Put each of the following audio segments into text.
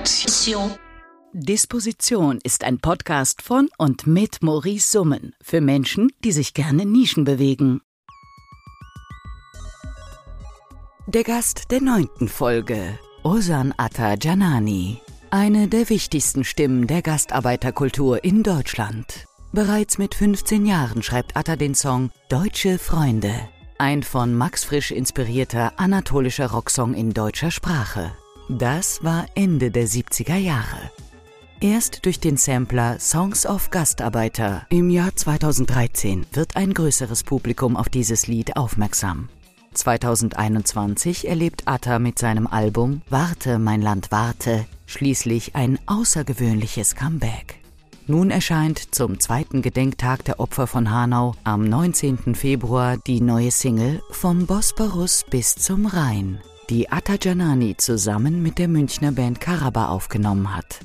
Disposition. Disposition ist ein Podcast von und mit Maurice Summen für Menschen, die sich gerne Nischen bewegen. Der Gast der neunten Folge, Osan Atta Janani, eine der wichtigsten Stimmen der Gastarbeiterkultur in Deutschland. Bereits mit 15 Jahren schreibt Atta den Song Deutsche Freunde, ein von Max Frisch inspirierter anatolischer Rocksong in deutscher Sprache. Das war Ende der 70er Jahre. Erst durch den Sampler Songs of Gastarbeiter im Jahr 2013 wird ein größeres Publikum auf dieses Lied aufmerksam. 2021 erlebt Atta mit seinem Album Warte, mein Land, warte schließlich ein außergewöhnliches Comeback. Nun erscheint zum zweiten Gedenktag der Opfer von Hanau am 19. Februar die neue Single Vom Bosporus bis zum Rhein, die Atta Janani zusammen mit der Münchner Band Karaba aufgenommen hat.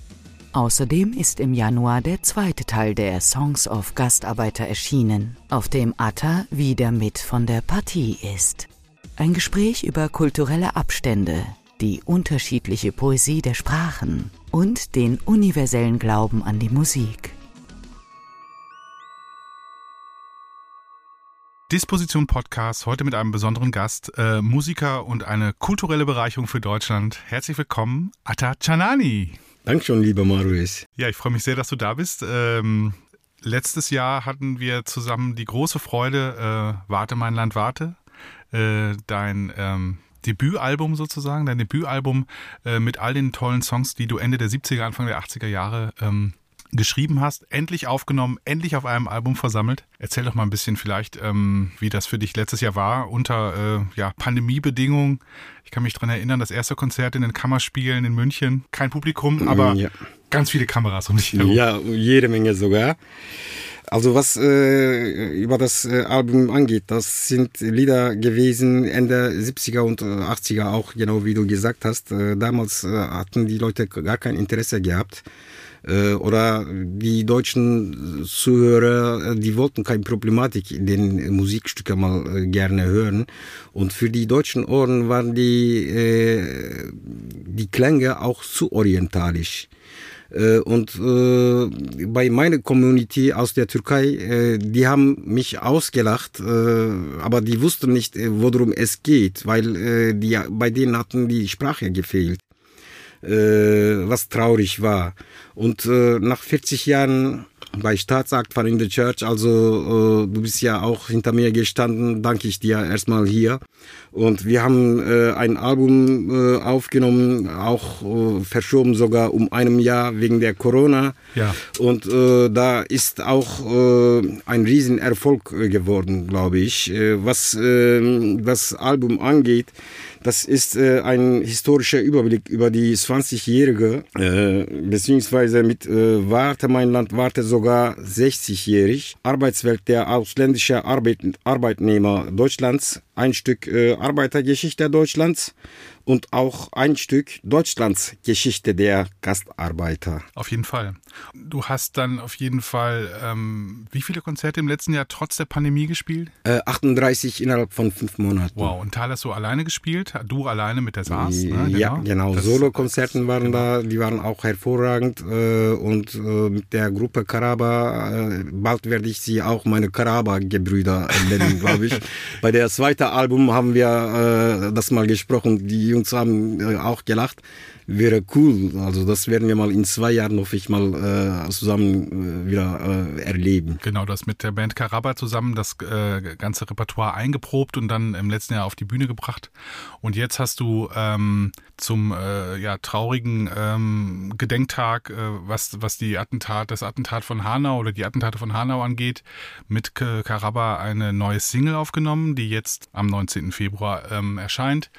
Außerdem ist im Januar der zweite Teil der Songs of Gastarbeiter erschienen, auf dem Atta wieder mit von der Partie ist. Ein Gespräch über kulturelle Abstände, die unterschiedliche Poesie der Sprachen und den universellen Glauben an die Musik. Disposition Podcast, heute mit einem besonderen Gast, äh, Musiker und eine kulturelle Bereicherung für Deutschland. Herzlich willkommen, Atta Chanani. Dankeschön, lieber Marius. Ja, ich freue mich sehr, dass du da bist. Ähm, letztes Jahr hatten wir zusammen die große Freude, äh, Warte, mein Land, warte, äh, dein ähm, Debütalbum sozusagen, dein Debütalbum äh, mit all den tollen Songs, die du Ende der 70er, Anfang der 80er Jahre ähm, geschrieben hast, endlich aufgenommen, endlich auf einem Album versammelt. Erzähl doch mal ein bisschen vielleicht, ähm, wie das für dich letztes Jahr war unter äh, ja, Pandemiebedingungen. Ich kann mich daran erinnern, das erste Konzert in den Kammerspielen in München, kein Publikum, aber ja. ganz viele Kameras um dich herum. Ja, jede Menge sogar. Also was äh, über das äh, Album angeht, das sind Lieder gewesen Ende 70er und 80er auch, genau wie du gesagt hast. Äh, damals äh, hatten die Leute gar kein Interesse gehabt. Äh, oder die deutschen Zuhörer, äh, die wollten keine Problematik in den Musikstücken mal äh, gerne hören. Und für die deutschen Ohren waren die, äh, die Klänge auch zu orientalisch. Äh, und äh, bei meiner Community aus der Türkei, äh, die haben mich ausgelacht, aber die wussten nicht, worum es geht, weil die, bei denen hatten die Sprache gefehlt, was traurig war. Und nach 40 Jahren bei Staatsakt von in the Church. Also du bist ja auch hinter mir gestanden, danke ich dir erstmal hier. Und wir haben äh, ein Album äh, aufgenommen, auch äh, verschoben sogar um einem Jahr wegen der Corona. Ja. Und äh, da ist auch äh, ein Riesenerfolg äh, geworden, glaube ich. Was äh, das Album angeht, das ist äh, ein historischer Überblick über die 20-Jährige, äh, beziehungsweise mit äh, Warte mein Land, Warte sogar 60-jährig. Arbeitswelt der ausländischen Arbeit, Arbeitnehmer Deutschlands, ein Stück äh, Arbeitergeschichte Deutschlands und auch ein Stück Deutschlands Geschichte der Gastarbeiter. Auf jeden Fall. Du hast dann auf jeden Fall, ähm, wie viele Konzerte im letzten Jahr trotz der Pandemie gespielt? Äh, 38 innerhalb von fünf Monaten. Wow, und Tal hast du alleine gespielt? Du alleine mit der SARS? Ne? Genau. Ja, genau. Solo-Konzerten waren genau. da, die waren auch hervorragend. Äh, und äh, mit der Gruppe Karaba, äh, bald werde ich sie auch meine Karaba-Gebrüder nennen, glaube ich. Bei der zweiten Album haben wir äh, das mal gesprochen. Die Jungs haben äh, auch gelacht. Wäre cool. Also das werden wir mal in zwei Jahren, hoffe ich, mal äh, zusammen äh, wieder äh, erleben. Genau, das mit der Band Karaba zusammen das äh, ganze Repertoire eingeprobt und dann im letzten Jahr auf die Bühne gebracht. Und jetzt hast du ähm, zum ja, traurigen ähm, Gedenktag, was, was die Attentat, das Attentat von Hanau oder die Attentate von Hanau angeht, mit Karaba eine neue Single aufgenommen, die jetzt am 19. Februar ähm, erscheint.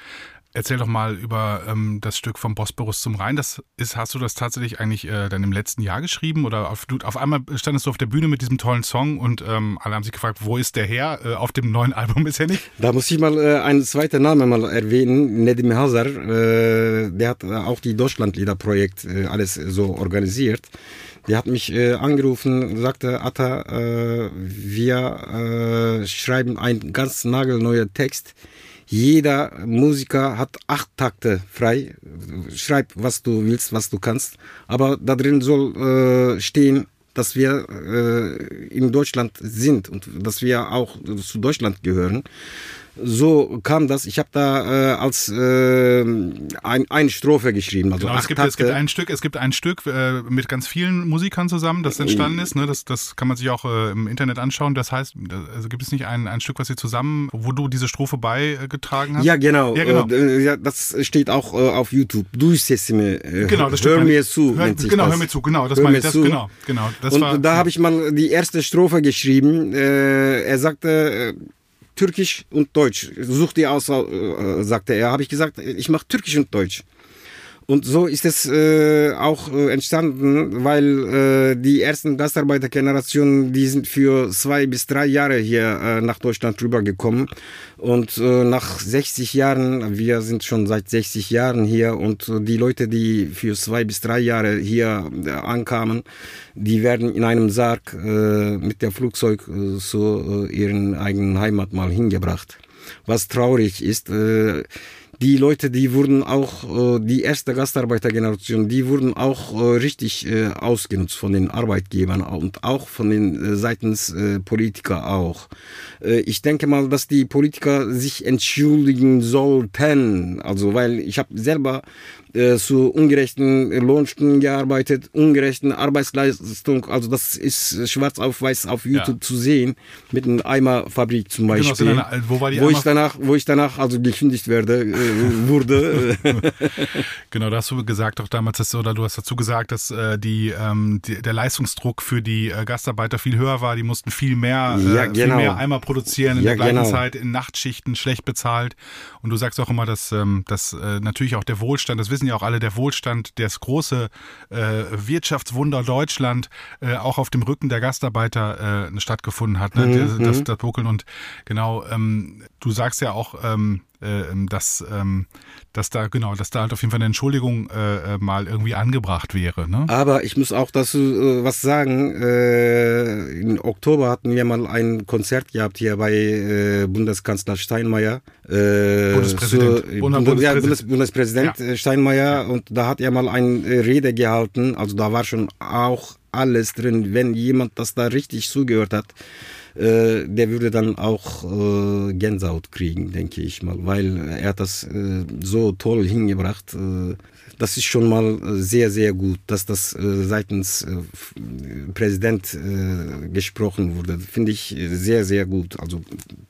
Erzähl doch mal über ähm, das Stück vom Bosporus zum Rhein. Das ist, hast du das tatsächlich eigentlich äh, dann im letzten Jahr geschrieben? Oder auf, du, auf einmal standest du auf der Bühne mit diesem tollen Song und ähm, alle haben sich gefragt, wo ist der her? Äh, auf dem neuen Album ist er nicht. Da muss ich mal äh, einen zweiten Namen mal erwähnen, Nedim Hazar. Äh, der hat auch die Deutschlandlieder-Projekt äh, alles so organisiert. Der hat mich äh, angerufen, sagte, Atta, äh, wir äh, schreiben einen ganz nagelneuen Text Jeder Musiker hat acht Takte frei. Schreib, was du willst, was du kannst. Aber da drin soll äh, stehen, dass wir äh, in Deutschland sind und dass wir auch zu Deutschland gehören so kam das. Ich habe da äh, als äh, ein, eine Strophe geschrieben. Also genau, es, gibt, es gibt ein Stück, es gibt ein Stück äh, mit ganz vielen Musikern zusammen, das entstanden ist. Ne? Das, das kann man sich auch äh, im Internet anschauen. Das heißt, also gibt es nicht ein, ein Stück, was Sie zusammen, wo du diese Strophe beigetragen hast? Ja, genau. Ja, genau. Äh, ja, das steht auch äh, auf YouTube. Durchsessime. Äh, genau, das hör mir zu. Hör, genau, das. hör mir zu. Genau, das meine ich. Das, genau, genau. Das und war, da habe ich mal die erste Strophe geschrieben. Äh, er sagte, äh, Türkisch und Deutsch. Such dir aus, äh, sagte er. Habe ich gesagt, ich mache Türkisch und Deutsch. Und so ist es äh, auch äh, entstanden, weil äh, die ersten Gastarbeitergenerationen, die sind für zwei bis drei Jahre hier äh, nach Deutschland rübergekommen. Und äh, nach 60 Jahren, wir sind schon seit 60 Jahren hier und äh, die Leute, die für zwei bis drei Jahre hier äh, ankamen, die werden in einem Sarg äh, mit der Flugzeug äh, zu äh, ihren eigenen Heimat mal hingebracht. Was traurig ist, äh, die Leute, die wurden auch, äh, die erste Gastarbeitergeneration, die wurden auch äh, richtig äh, ausgenutzt von den Arbeitgebern und auch von den seitens Politiker auch. Ich denke mal, dass die Politiker sich entschuldigen sollten. Also, weil ich habe selber äh, zu ungerechten Lohnstunden gearbeitet, ungerechten Arbeitsleistung. Also das ist schwarz auf weiß auf YouTube ja. zu sehen mit einer Eimerfabrik zum genau, Beispiel. Genau, wo, wo ich danach, wo ich danach also gekündigt werde, äh, wurde. genau, da hast du gesagt auch damals, dass, oder du hast dazu gesagt, dass äh, die, ähm, die, der Leistungsdruck für die äh, Gastarbeiter viel höher war. Die mussten viel mehr, äh, ja, genau. viel mehr Eimer produzieren in ja, der gleichen genau. Zeit in Nachtschichten schlecht bezahlt. Und du sagst auch immer, dass, ähm, dass äh, natürlich auch der Wohlstand, das wissen ja auch alle, der Wohlstand, das große äh, Wirtschaftswunder Deutschland äh, auch auf dem Rücken der Gastarbeiter äh, stattgefunden hat. Ne? Mhm. Das, das Buckeln und genau, ähm, du sagst ja auch, ähm, äh, ähm, dass, ähm, dass da genau, dass da halt auf jeden Fall eine Entschuldigung äh, äh, mal irgendwie angebracht wäre. Ne? Aber ich muss auch dazu äh, was sagen. Äh, Im Oktober hatten wir mal ein Konzert gehabt hier bei äh, Bundeskanzler Steinmeier. Äh, Bundespräsident. Zu, Bund Bundespräsident, ja, Bundes Bundespräsident ja. Steinmeier und da hat er mal eine Rede gehalten. Also da war schon auch alles drin, wenn jemand das da richtig zugehört hat äh, der würde dann auch äh, Gänsehaut kriegen, denke ich mal, weil er das äh, so toll hingebracht. Äh, das ist schon mal sehr, sehr gut, dass das äh, seitens äh, Präsident gesprochen wurde. Finde ich sehr, sehr gut. Also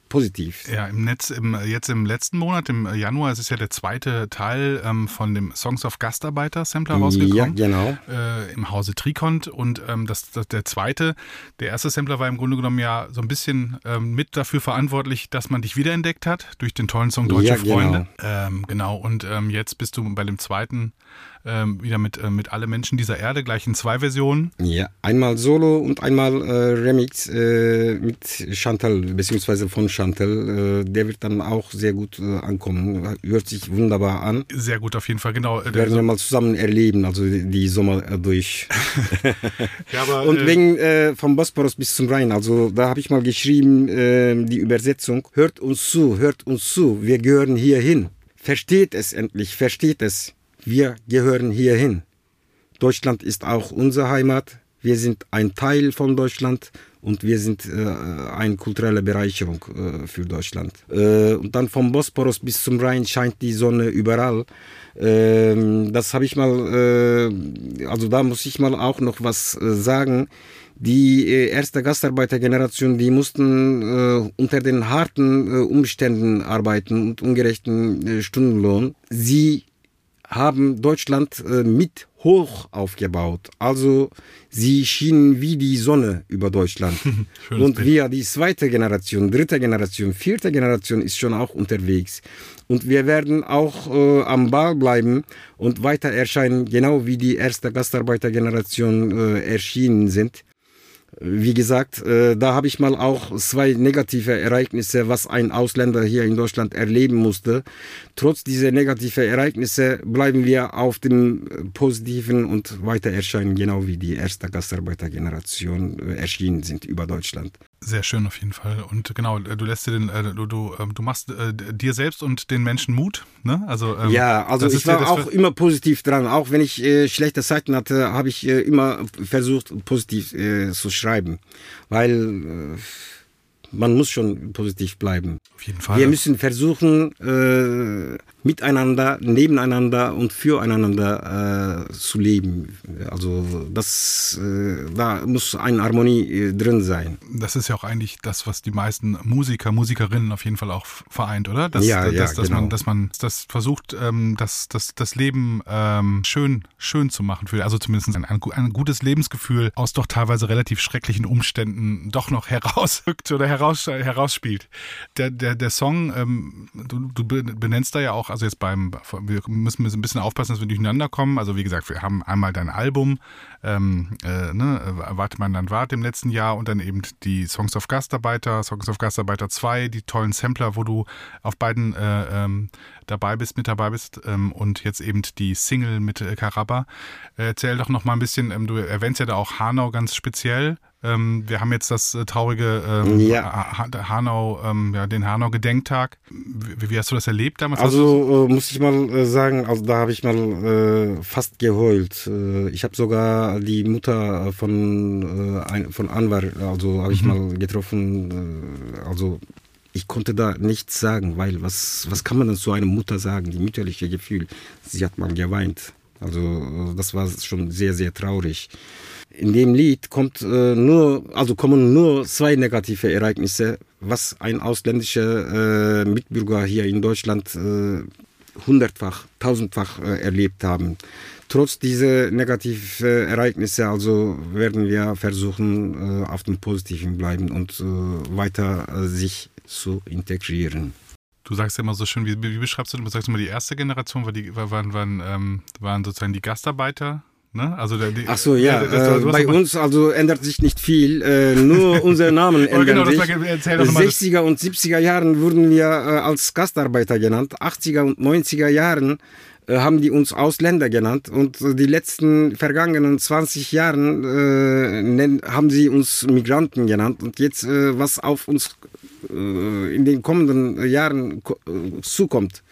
positiv. Ja, im Netz, im, jetzt im letzten Monat, im Januar, es ist ja der zweite Teil ähm, von dem Songs of Gastarbeiter Sampler rausgekommen. Ja, genau. Äh, Im Hause Trikont. Und ähm, das, das, der zweite, der erste Sampler war im Grunde genommen ja so ein bisschen ähm, mit dafür verantwortlich, dass man dich wiederentdeckt hat durch den tollen Song Deutsche ja, Freunde. Genau. Ähm, genau. Und ähm, jetzt bist du bei dem zweiten ähm, wieder mit, äh, mit Alle Menschen dieser Erde, gleich in zwei Versionen. Ja, einmal Solo und einmal äh, Remix äh, mit Chantal, beziehungsweise von Chantal. Äh, der wird dann auch sehr gut äh, ankommen. Hört sich wunderbar an. Sehr gut, auf jeden Fall, genau. Werden wir so mal zusammen erleben, also die, die Sommer äh, durch. ja, aber, und wegen vom Bosporus bis zum Rhein, also da habe ich mal geschrieben, die Übersetzung, hört uns zu, hört uns zu, wir gehören hier hin. Versteht es endlich, versteht es. Wir gehören hierhin. Deutschland ist auch unsere Heimat. Wir sind ein Teil von Deutschland und wir sind äh, eine kulturelle Bereicherung äh, für Deutschland. Äh, und dann vom Bosporus bis zum Rhein scheint die Sonne überall. Ähm, das habe ich mal, äh, also da muss ich mal auch noch was äh, sagen. Die äh, erste Gastarbeitergeneration, die mussten unter den harten Umständen arbeiten und ungerechten Stundenlohn. Sie haben Deutschland äh, mit hoch aufgebaut. Also sie schienen wie die Sonne über Deutschland. und wir, die zweite Generation, dritte Generation, vierte Generation ist schon auch unterwegs. Und wir werden auch äh, am Ball bleiben und weiter erscheinen, genau wie die erste Gastarbeitergeneration äh, erschienen sind. Wie gesagt, äh, da habe ich mal auch zwei negative Ereignisse, was ein Ausländer hier in Deutschland erleben musste. Trotz dieser negativen Ereignisse bleiben wir auf dem Positiven und weiter erscheinen, genau wie die erste Gastarbeitergeneration äh, erschienen sind über Deutschland. Sehr schön auf jeden Fall. Und genau, du lässt dir den, äh, du, du, ähm, du machst äh, dir selbst und den Menschen Mut. Ne? Also, ähm, ja, also ich war auch immer positiv dran. Auch wenn ich äh, schlechte Zeiten hatte, habe ich äh, immer versucht, positiv äh, zu schreiben. Weil äh, man muss schon positiv bleiben. Auf jeden Fall. Wir müssen versuchen, äh, miteinander, nebeneinander und füreinander äh, zu leben. Also das, äh, da muss eine Harmonie äh, drin sein. Das ist ja auch eigentlich das, was die meisten Musiker, Musikerinnen auf jeden Fall auch vereint, oder? Dass, ja, dass, ja, dass, dass genau. man, dass man das versucht, ähm, das, das, das Leben ähm, schön, schön zu machen. Für, also zumindest ein, ein gutes Lebensgefühl aus doch teilweise relativ schrecklichen Umständen doch noch herausrückt oder heraus, herausspielt. Der, der, der Song, ähm, du, du benennst da ja auch also jetzt beim, wir müssen ein bisschen aufpassen, dass wir durcheinander kommen. Also wie gesagt, wir haben einmal dein Album, ähm, äh, ne, Warte mein Land wart im letzten Jahr und dann eben die Songs of Gastarbeiter, Songs of Gastarbeiter 2, die tollen Sampler, wo du auf beiden äh, ähm, dabei bist, mit dabei bist ähm, und jetzt eben die Single mit äh, Karaba. erzähl doch noch mal ein bisschen, ähm, du erwähnst ja da auch Hanau ganz speziell. Ähm, wir haben jetzt das äh, traurige ähm, ja. Hanau, ähm, ja, den Hanau-Gedenktag. Wie, wie, hast du das erlebt damals? Also äh, muss ich mal äh, sagen, also da habe ich mal äh, fast geheult. Äh, ich habe sogar die Mutter von, äh, von Anwar, also habe ich mhm. mal getroffen. also ich konnte da nichts sagen, weil was, was kann man denn zu einer Mutter sagen? Die mütterliche Gefühl, sie hat mal geweint. Also das war schon sehr, sehr traurig in dem Lied kommt äh, nur, also kommen nur zwei negative Ereignisse, was ein ausländischer äh, Mitbürger hier in Deutschland äh, hundertfach, tausendfach äh, erlebt haben. Trotz dieser negativen Ereignisse, also werden wir versuchen, äh, auf dem Positiven bleiben und äh, weiter sich zu integrieren. Du sagst ja immer so schön, wie, wie beschreibst du, du sagst immer, die erste Generation war die, waren, waren, ähm, waren sozusagen die Gastarbeiter, Ne? Also der, die, Ach so, ja. Das, äh, bei uns also ändert sich nicht viel. Äh, nur unsere Namen ändern genau, sich. War, 60er und 70er Jahren wurden wir äh, als Gastarbeiter genannt. 80er und 90er Jahren äh, haben die uns Ausländer genannt. Und die letzten vergangenen 20 Jahren äh, nennen, haben sie uns Migranten genannt. Und jetzt, äh, was auf uns in den kommenden Jahren zukommt,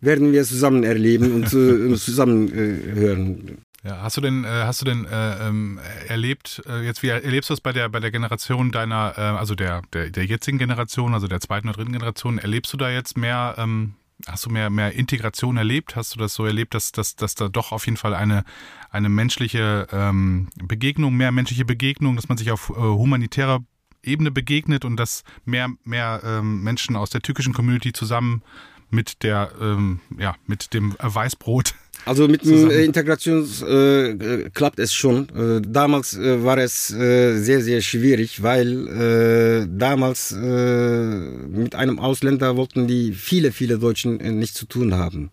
werden wir zusammen erleben und zusammen hören. Ja, hast du denn, äh, hast du denn äh, ähm, erlebt, äh, jetzt wie erlebst du es bei der bei der Generation deiner, äh, also der, der, der jetzigen Generation, also der zweiten oder dritten Generation, erlebst du da jetzt mehr, ähm, hast du mehr, mehr Integration erlebt? Hast du das so erlebt, dass, dass, dass da doch auf jeden Fall eine, eine menschliche ähm, Begegnung, mehr menschliche Begegnung, dass man sich auf äh, humanitärer Ebene begegnet und dass mehr, mehr ähm, Menschen aus der türkischen Community zusammen mit der, ähm, ja, mit dem Weißbrot also mit dem äh, Integration äh, äh, klappt es schon. Äh, damals äh, war es äh, sehr, sehr schwierig, weil äh, damals äh, mit einem Ausländer wollten die viele, viele Deutschen äh, nichts zu tun haben.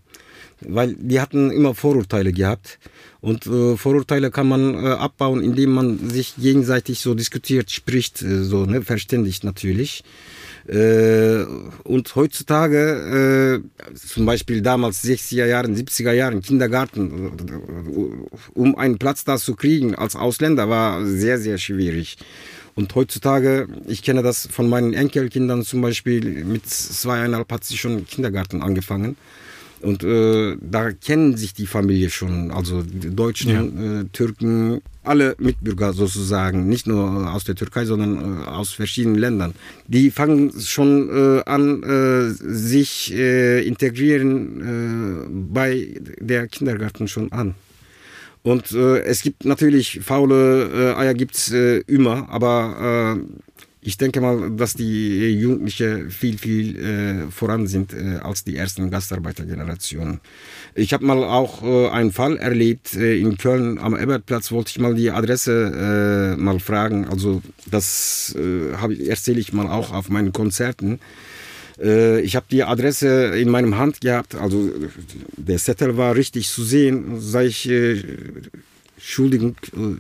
Weil die hatten immer Vorurteile gehabt. Und äh, Vorurteile kann man äh, abbauen, indem man sich gegenseitig so diskutiert, spricht, so ne, verständigt natürlich. Äh, und heutzutage, äh, zum Beispiel damals 60er Jahren, 70er Jahren, Kindergarten, um einen Platz da zu kriegen als Ausländer, war sehr, sehr schwierig. Und heutzutage, ich kenne das von meinen Enkelkindern zum Beispiel, mit zweieinhalb hat sie schon Kindergarten angefangen. Und äh, da kennen sich die Familie schon, also die Deutschen, ja. äh, Türken, alle Mitbürger sozusagen, nicht nur aus der Türkei, sondern äh, aus verschiedenen Ländern. Die fangen schon äh, an, äh, sich äh, integrieren bei der Kindergarten schon an. Und es gibt natürlich faule Eier gibt's immer, aber ich denke mal, dass die Jugendlichen viel, viel äh, voran sind äh, als die ersten Gastarbeitergenerationen. Ich habe mal auch äh, einen Fall erlebt äh, in Köln am Ebertplatz, wollte ich mal die Adresse äh, mal fragen. Also das äh, erzähle ich mal auch auf meinen Konzerten. Ich habe die Adresse in meinem Hand gehabt, also der Zettel war richtig zu sehen. Sag ich, Entschuldigung,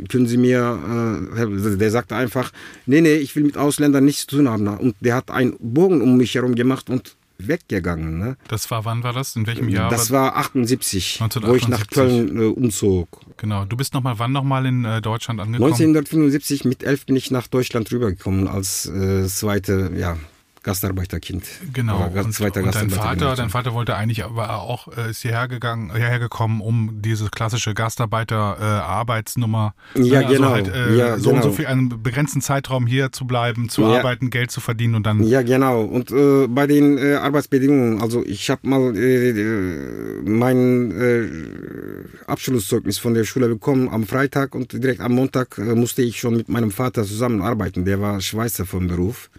können Sie mir, äh, der sagte einfach, nee, nee, ich will mit Ausländern nichts zu tun haben. Und der hat einen Bogen um mich herum gemacht und weggegangen. Ne? Das war, wann war das? In welchem Jahr? Das war 78, 1978. wo ich nach Köln äh, umzog. Genau. Du bist nochmal, wann nochmal in äh, Deutschland angekommen? 1975 mit elf bin ich nach Deutschland rübergekommen als äh, zweite, ja, Gastarbeiterkind. Genau. Und, zweiter und dein Vater, dein Vater wollte eigentlich aber auch äh, ist hierher gegangen, hierher gekommen, um diese klassische Gastarbeiter-Arbeitsnummer. Äh, ja, also genau. Halt, äh, ja, so genau. und so viel einen begrenzten Zeitraum hier zu bleiben, zu ja. arbeiten, Geld zu verdienen und dann. Ja, genau. Und äh, bei den äh, Arbeitsbedingungen, also ich habe mal äh, mein Abschlusszeugnis von der Schule bekommen am Freitag und direkt am Montag musste ich schon mit meinem Vater zusammenarbeiten. Der war Schweizer vom Beruf.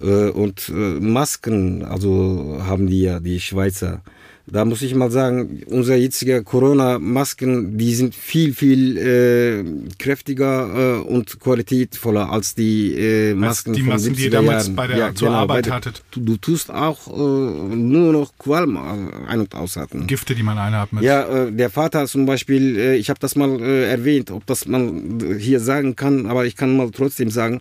Äh, und äh, Masken, also haben die ja, die Schweizer. Da muss ich mal sagen, unsere jetzige Corona-Masken, die sind viel, viel äh, kräftiger äh, und qualitätvoller als die äh, Masken als die von Masken, die ihr damals Jahren. bei der ja, zur genau, Arbeit der, hattet. Du, du, tust auch äh, nur noch Qualm ein- und ausatmen. Gifte, die man einatmet. Ja, der Vater zum Beispiel, ich habe das mal äh, erwähnt, ob das man hier sagen kann, aber ich kann mal trotzdem sagen,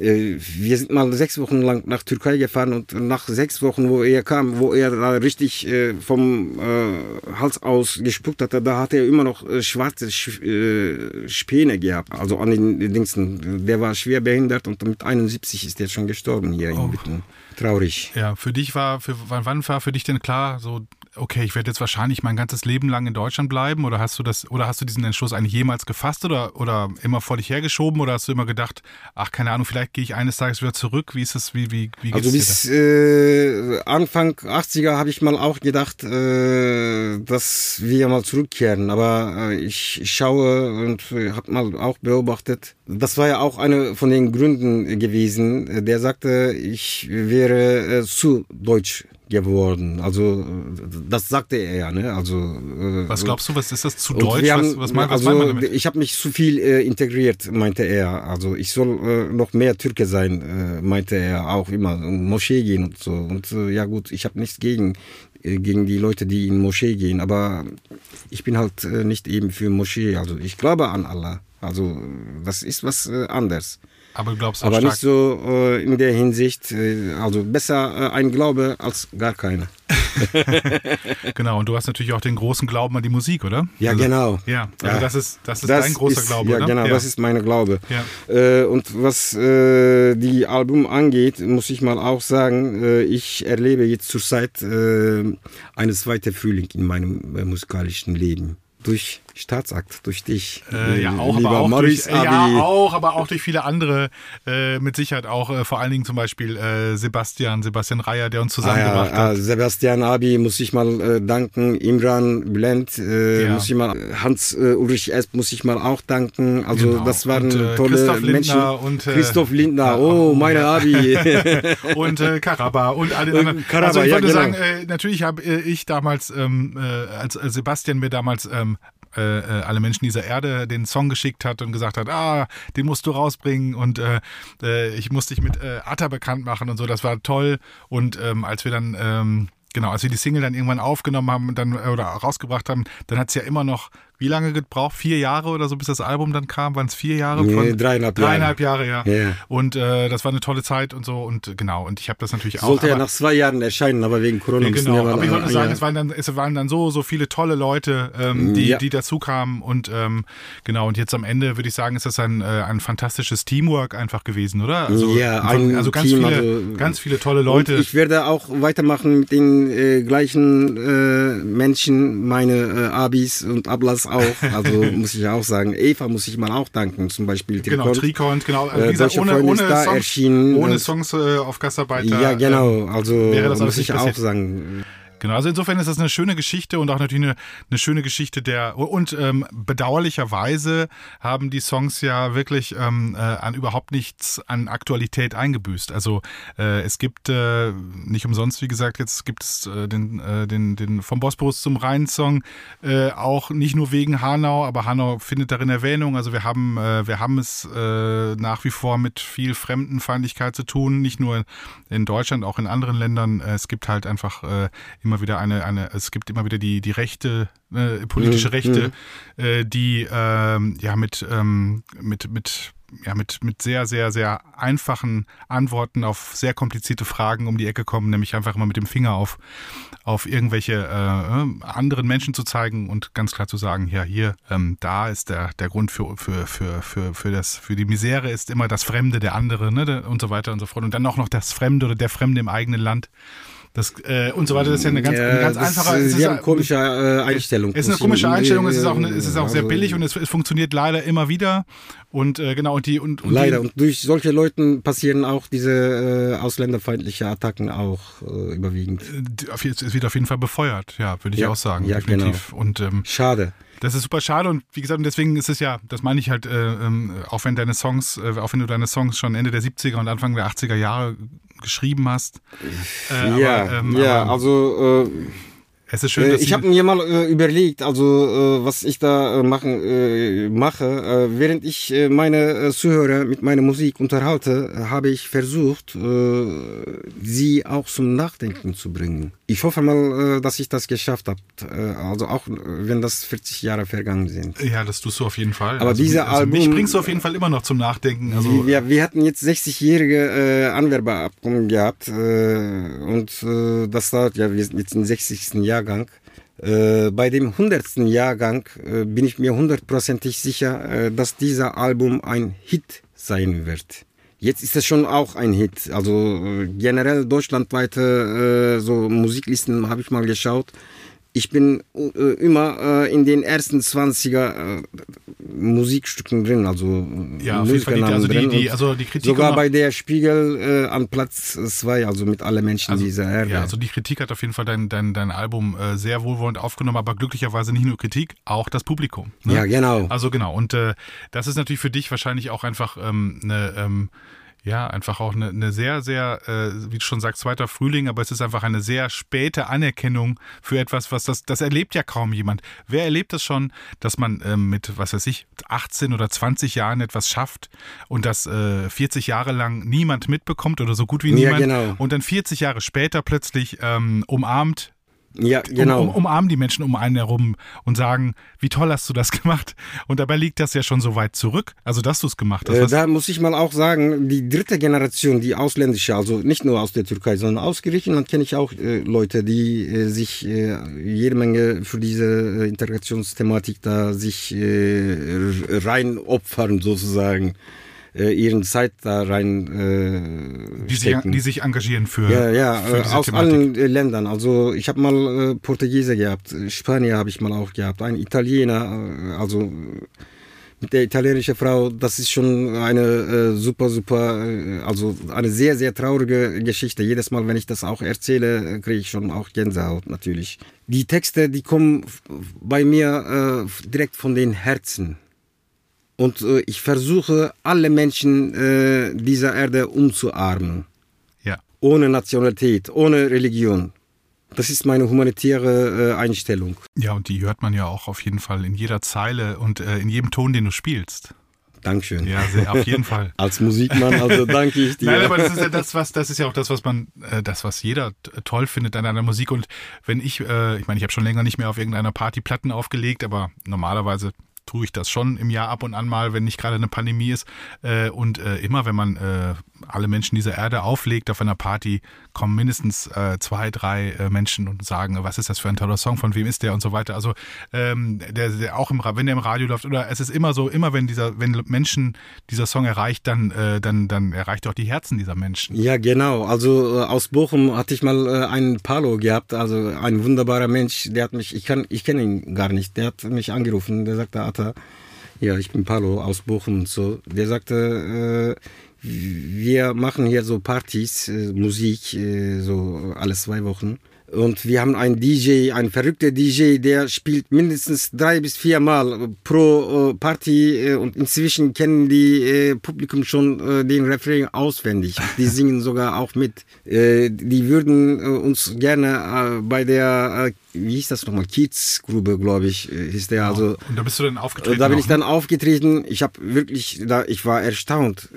wir sind mal sechs Wochen lang nach Türkei gefahren und nach sechs Wochen, wo er kam, wo er da richtig äh, vom äh, Hals aus gespuckt hatte, da hat er immer noch schwarze Späne gehabt, also an den Dingsen. Der war schwer behindert und mit 71 ist er schon gestorben hier oh. in Witten. Traurig. Ja, für dich war, für, wann war für dich denn klar, so okay, ich werde jetzt wahrscheinlich mein ganzes Leben lang in Deutschland bleiben? Oder hast du das oder hast du diesen Entschluss eigentlich jemals gefasst oder oder immer vor dich hergeschoben? Oder hast du immer gedacht, ach keine Ahnung, vielleicht gehe ich eines Tages wieder zurück? Wie ist es wie wie wie Also bis äh, Anfang 80er habe ich mal auch gedacht, äh, dass wir mal zurückkehren, aber äh, ich schaue und äh, habe mal auch beobachtet, das war ja auch eine von den Gründen gewesen, der sagte, ich wäre äh, zu deutsch geworden. Also das sagte er ja. Ne? Also äh, was glaubst du? Was ist das zu deutsch? Haben, was, was, mein, was also, Ich habe mich zu viel äh, integriert, meinte er. Also ich soll äh, noch mehr Türke sein, äh, meinte er auch immer. Moschee gehen und so. Und äh, ja gut, ich habe nichts gegen äh, gegen die Leute, die in Moschee gehen. Aber ich bin halt nicht eben für Moschee. Also ich glaube an Allah. Also das ist was anderes. Aber du glaubst auch Aber stark. nicht so äh, in der Hinsicht, äh, also besser äh, ein Glaube als gar keiner. genau, und du hast natürlich auch den großen Glauben an die Musik, oder? Ja, also, genau. Ja, also ja. das ist, das ist das dein großer ist, Glaube, ja, oder? Genau, ja, das ist mein Glaube. Ja. Äh, und was äh, die Album angeht, muss ich mal auch sagen, äh, ich erlebe jetzt zurzeit äh, eine zweite Frühling in meinem musikalischen Leben durch Staatsakt, durch dich. Äh, ja, auch, aber auch, durch, ja, auch, aber auch durch viele andere, äh, mit Sicherheit auch, äh, vor allen Dingen zum Beispiel äh, Sebastian, Sebastian Reier, der uns zusammengebracht ah, ja, hat. Ah, Sebastian Abi muss ich mal äh, danken, Imran Bülent äh, ja. muss ich mal, Hans Ulrich Esp muss ich mal auch danken. Also genau. das waren und, tolle Christoph Menschen. Lindner und Christoph Lindner, oh, meine Abi. und Karaba und alle anderen. Karaba, also ich wollte genau. sagen, natürlich habe ich damals, ähm, als Sebastian mir damals ähm, äh, äh, alle Menschen dieser Erde den Song geschickt hat und gesagt hat, ah, den musst du rausbringen und äh, äh, ich muss dich mit äh, Atta bekannt machen und so, das war toll. Und ähm, als wir dann ähm, Genau, als wir die Single dann irgendwann aufgenommen haben und dann oder rausgebracht haben, dann hat es ja immer noch wie lange gebraucht? Vier Jahre oder so, bis das Album dann kam? Waren es vier Jahre? Nee, von, dreieinhalb Jahre. Dreieinhalb Jahre, ja. Yeah. Und äh, das war eine tolle Zeit und so. Und genau, und ich habe das natürlich auch. Sollte ja nach zwei Jahren erscheinen, aber wegen Corona ja, genau. Aber ich wollte sagen, es waren dann, es waren dann so, so viele tolle Leute, ähm, die, ja. die dazu kamen. Und ähm, genau, und jetzt am Ende würde ich sagen, ist das ein, äh, ein fantastisches Teamwork einfach gewesen, oder? Also, ja, ein also ganz Team, viele, also, ganz viele tolle Leute. ich werde auch weitermachen mit den äh, gleichen äh, Menschen, meine äh, Abis und Ablas auch. Also muss ich auch sagen. Eva muss ich mal auch danken, zum Beispiel. Genau, Trikont, genau. Also, wie gesagt, ohne, ohne, Songs, erschienen. ohne Songs äh, auf Gastarbeiter. Ja, genau. Also muss ich auch sagen. Genau, also insofern ist das eine schöne Geschichte und auch natürlich eine, eine schöne Geschichte der und ähm, bedauerlicherweise haben die Songs ja wirklich ähm, äh, an überhaupt nichts an Aktualität eingebüßt. Also äh, es gibt äh, nicht umsonst, wie gesagt, jetzt gibt es äh, den, äh, den, den vom Bosporus zum Rhein-Song äh, auch nicht nur wegen Hanau, aber Hanau findet darin Erwähnung. Also wir haben, wir haben es nach wie vor mit viel Fremdenfeindlichkeit zu tun, nicht nur in Deutschland, auch in anderen Ländern. Es gibt halt einfach äh, immer wieder eine, eine, es gibt immer wieder die, die Rechte, äh, politische mhm. Rechte, mhm. äh, die ähm, ja mit, ähm, mit, mit ja, mit, mit sehr, sehr, sehr einfachen Antworten auf sehr komplizierte Fragen um die Ecke kommen, nämlich einfach immer mit dem Finger auf, auf irgendwelche äh, anderen Menschen zu zeigen und ganz klar zu sagen, ja, hier, ähm, da ist der, der Grund für, für, für, für, für, das, für die Misere ist immer das Fremde, der andere ne, und so weiter und so fort. Und dann auch noch das Fremde oder der Fremde im eigenen Land. Das, äh, und so weiter, das ist ja eine ganz, Ja, eine ganz einfache. ist es sehr ja- komische äh, Einstellung. es ist eine komische Einstellung, es ist auch, eine, es ist auch sehr also, billig und es, es funktioniert leider immer wieder. Und äh, genau, und die und, und Leider. Die, Und durch solche Leuten passieren auch diese äh, ausländerfeindliche Attacken auch äh, überwiegend. auf- es wird auf jeden Fall befeuert, ja, würde ich Ja, auch sagen, ja, definitiv. Und ähm, Schade. Das ist super schade und wie gesagt, und deswegen ist es ja, das meine ich halt, äh, ähm, auch wenn deine Songs, äh, auch wenn du deine Songs schon Ende der 70er und Anfang der 80er Jahre geschrieben hast. Äh, ja, aber, ähm, ja, aber also äh, es ist schön, Äh, dass ich sie- habe mir mal äh, überlegt, also äh, was ich da äh, machen äh, mache. Äh, während ich äh, meine äh, Zuhörer mit meiner Musik unterhalte, äh, habe ich versucht, äh, sie auch zum Nachdenken zu bringen. Ich hoffe mal, äh, dass ich das geschafft habe. Äh, also auch äh, wenn das 40 Jahre vergangen sind. ja, das tust du auf jeden Fall. Aber also, diese also mich Album- bringst du auf jeden Fall immer noch zum Nachdenken. Also wir, wir hatten jetzt 60-jährige äh, Anwerberabkommen gehabt äh, und äh, das dauert ja, wir sind jetzt im 60. Jahrgang. Äh, bei dem 100. Jahrgang äh, bin ich mir hundertprozentig sicher, äh, dass dieser Album ein Hit sein wird. Jetzt ist es schon auch ein Hit. Also äh, generell deutschlandweite äh, so Musiklisten habe ich mal geschaut. Ich bin äh, immer äh, in den ersten 20er äh, Musikstücken drin, also äh, Ja. Die, Musikernamen also, die, drin die, und also die Kritik Sogar bei der Spiegel äh, an Platz 2, also mit alle Menschen also, dieser Erde. Ja, also die Kritik hat auf jeden Fall dein, dein, dein Album äh, sehr wohlwollend aufgenommen, aber glücklicherweise nicht nur Kritik, auch das Publikum. Ne? Ja, genau. Also genau. Und das ist natürlich für dich wahrscheinlich auch einfach ähm, eine, ähm, ja, einfach auch eine, eine sehr, sehr, äh, wie du schon sagst, zweiter Frühling, aber es ist einfach eine sehr späte Anerkennung für etwas, was das, das erlebt ja kaum jemand. Wer erlebt das schon, dass man ähm, mit, was weiß ich, 18 oder 20 Jahren etwas schafft und das äh, 40 Jahre lang niemand mitbekommt oder so gut wie Ja, niemand genau. und dann 40 Jahre später plötzlich ähm, umarmt ja, genau. um, um, umarmen die Menschen um einen herum und sagen, wie toll hast du das gemacht? Und dabei liegt das ja schon so weit zurück, also dass du es gemacht hast. Äh, da muss ich mal auch sagen, die dritte Generation, die ausländische, also nicht nur aus der Türkei, sondern aus Griechenland kenne ich auch äh, Leute, die äh, sich äh, jede Menge für diese äh, Integrationsthematik da sich äh, rein opfern sozusagen, äh, ihren Zeit da rein äh, die, sich, die sich engagieren für, Ja, ja, für äh, aus Thematik. allen äh, Ländern. Also ich habe mal äh, Portugiese gehabt, äh, Spanier habe ich mal auch gehabt, ein Italiener, also mit der italienischen Frau, das ist schon eine äh, super, super, äh, also eine sehr, sehr traurige Geschichte. Jedes Mal, wenn ich das auch erzähle, äh, kriege ich schon auch Gänsehaut natürlich. Die Texte, die kommen bei mir äh, direkt von den Herzen. Und äh, ich versuche, alle Menschen äh, dieser Erde umzuarmen Ja. ohne Nationalität, ohne Religion. Das ist meine humanitäre äh, Einstellung. ja, und die hört man ja auch auf jeden Fall in jeder Zeile und äh, in jedem Ton, den du spielst. Dankeschön. Ja, sehr, auf jeden Fall. Als Musikmann, also danke ich dir. Nein, aber das ist ja das, was, das ist ja auch das, was man, äh, das, was jeder toll findet an einer Musik. Und wenn ich, äh, ich meine, ich habe schon länger nicht mehr auf irgendeiner Party Platten aufgelegt, aber normalerweise tue ich das schon im Jahr ab und an mal, wenn nicht gerade eine Pandemie ist. Äh, und äh, immer, wenn man äh, alle Menschen dieser Erde auflegt auf einer Party, kommen mindestens zwei, drei Menschen und sagen, was ist das für ein toller Song, von wem ist der und so weiter. Also ähm, der, der auch im, wenn der im Radio läuft oder es ist immer so, immer wenn dieser, wenn Menschen dieser Song erreicht, dann, dann, dann erreicht er auch die Herzen dieser Menschen. Ja, genau. Also aus Bochum hatte ich mal einen Palo gehabt, also ein wunderbarer Mensch, der hat mich, ich kann, ich kenne ihn gar nicht, der hat mich angerufen, der sagte, Atta, ja, ich bin Palo aus Bochum und so. Der sagte, äh, wir machen hier so Partys, äh, Musik, äh, so alle zwei Wochen. Und wir haben einen DJ, einen verrückten DJ, der spielt mindestens drei bis vier Mal pro äh, Party äh, und inzwischen kennen die äh, Publikum schon äh, den Refrain auswendig. Die singen sogar auch mit. Äh, die würden äh, uns gerne äh, bei der, äh, wie hieß das nochmal, Kiezgrube, glaube ich, äh, hieß der. Also Und da bist du dann aufgetreten. da bin ich dann aufgetreten. Ich habe wirklich, da, ich war erstaunt.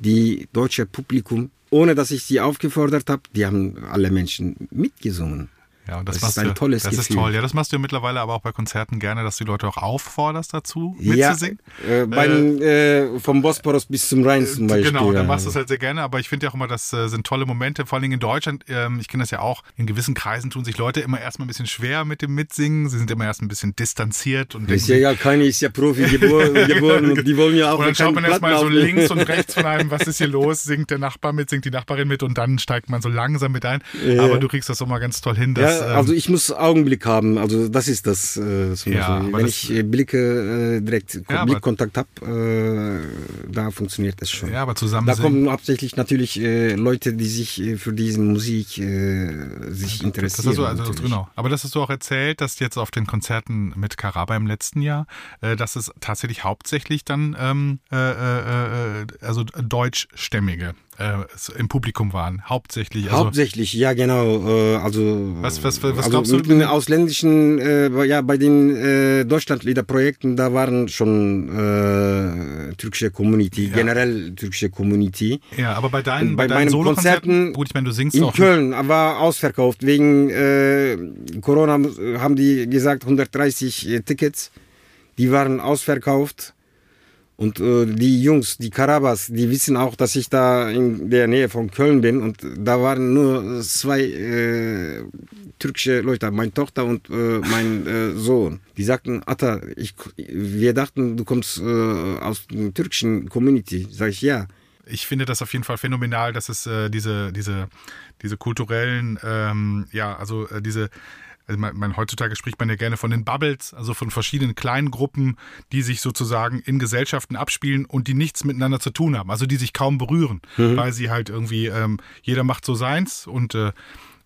Die deutsche Publikum, ohne dass ich sie aufgefordert habe, die haben alle Menschen mitgesungen. Ja, und das, Das ist ein du, tolles Das ist Gefühl. toll. Ja, das machst du ja mittlerweile aber auch bei Konzerten gerne, dass du die Leute auch aufforderst dazu, Ja, mitzusingen. äh, bei den, äh, vom Bosporus bis zum Rhein zum Beispiel. Genau, dann ja. machst du es halt sehr gerne, aber ich finde ja auch immer, das äh, sind tolle Momente, vor allen Dingen in Deutschland. Ähm, ich kenne das ja auch, in gewissen Kreisen tun sich Leute immer erstmal ein bisschen schwer mit dem Mitsingen. Sie sind immer erst ein bisschen distanziert und denken, Ist ja egal, keine ist ja Profi geboren, geboren und die wollen ja auch und dann schaut man erstmal so links und rechts von einem, was ist hier los? Singt der Nachbar mit, singt die Nachbarin mit und dann steigt man so langsam mit ein. Aber du kriegst das immer ganz toll hin. Dass, Ja, ähm, also ich muss Augenblick haben, also das ist das. Äh, Ja, Wenn das- ich äh, Blicke äh, direkt Ja, Blickkontakt habe, äh, da funktioniert es schon. ja, aber zusammen Da singen. kommen hauptsächlich natürlich äh, Leute, die sich äh, für diese Musik äh, sich Das interessieren. hast du, also, genau. Aber das hast du auch erzählt, dass jetzt auf den Konzerten mit Karaba im letzten Jahr, äh, dass es tatsächlich hauptsächlich dann ähm, äh, äh, äh, also deutschstämmige äh, im Publikum waren. Hauptsächlich. Also, Hauptsächlich, ja genau. Äh, also Was- was- was also glaubst du? mit den ausländischen, äh, ja bei den äh, Deutschlandliederprojekten, da waren schon äh, türkische Community, generell türkische Community. ja, aber bei deinen, Bei bei deinen meinen Konzerten gut, ich meine, du singst In auch. Köln war ausverkauft wegen äh, Corona haben die gesagt 130 äh, Tickets, die waren ausverkauft. Und äh, die Jungs, die Karabas, die wissen auch, dass ich da in der Nähe von Köln bin. Und da waren nur zwei äh, türkische Leute, meine Tochter und äh, mein äh, Sohn. Die sagten, Atta, ich, wir dachten, du kommst äh, aus der türkischen Community. Sag ich, ja. ich finde das auf jeden Fall phänomenal, dass es äh, diese, diese, diese kulturellen, ähm, ja, also diese, also man, man, heutzutage spricht man ja gerne von den Bubbles, also von verschiedenen kleinen Gruppen, die sich sozusagen in Gesellschaften abspielen und die nichts miteinander zu tun haben, also die sich kaum berühren, weil sie halt irgendwie, ähm, jeder macht so seins und äh,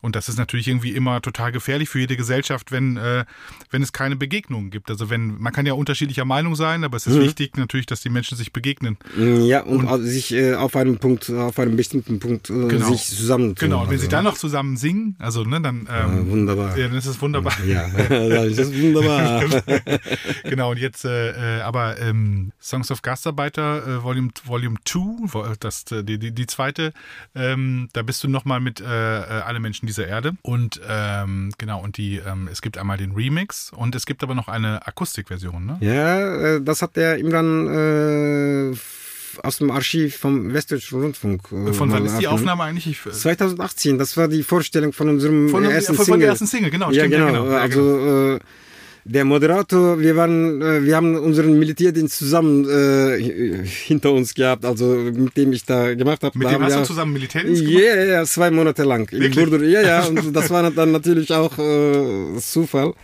und das ist natürlich irgendwie immer total gefährlich für jede Gesellschaft, wenn, äh, wenn es keine Begegnungen gibt. Also wenn, man kann ja unterschiedlicher Meinung sein, aber es ist wichtig natürlich, dass die Menschen sich begegnen. Ja, und, au- sich äh, auf einem Punkt, auf einem bestimmten Punkt äh, Genau. sich zusammen Genau, und wenn also, sie dann noch zusammen singen, also ne, dann, ja, ähm, wunderbar. ja, dann ist es wunderbar. Ja, das ist wunderbar. genau, und jetzt, äh, äh, aber ähm, Songs of Gastarbeiter äh, Volume Volume 2, das, die, die, die zweite, ähm, da bist du nochmal mit Alle Menschen dieser Erde. Und ähm, genau, und die, ähm, es gibt einmal den Remix und es gibt aber noch eine Akustikversion, ne? ja, äh, das hat der Imran äh, aus dem Archiv vom Westdeutschen Rundfunk. Äh, Von wann ist die. Aufnahme eigentlich? Ich, 2018, das war die Vorstellung von unserem von, äh, ersten von, von Single. der ersten Single, genau. ja, stimmt, genau. Ja, genau. Ja, genau. Der Moderator, wir waren, äh, wir haben unseren Militärdienst zusammen äh, hinter uns gehabt, also mit dem ich da gemacht habe. Mit da dem hast du zusammen Militärdienst gemacht? Ja, ja, ja, zwei Monate lang. Ja, ja, und das war dann natürlich auch äh, Zufall.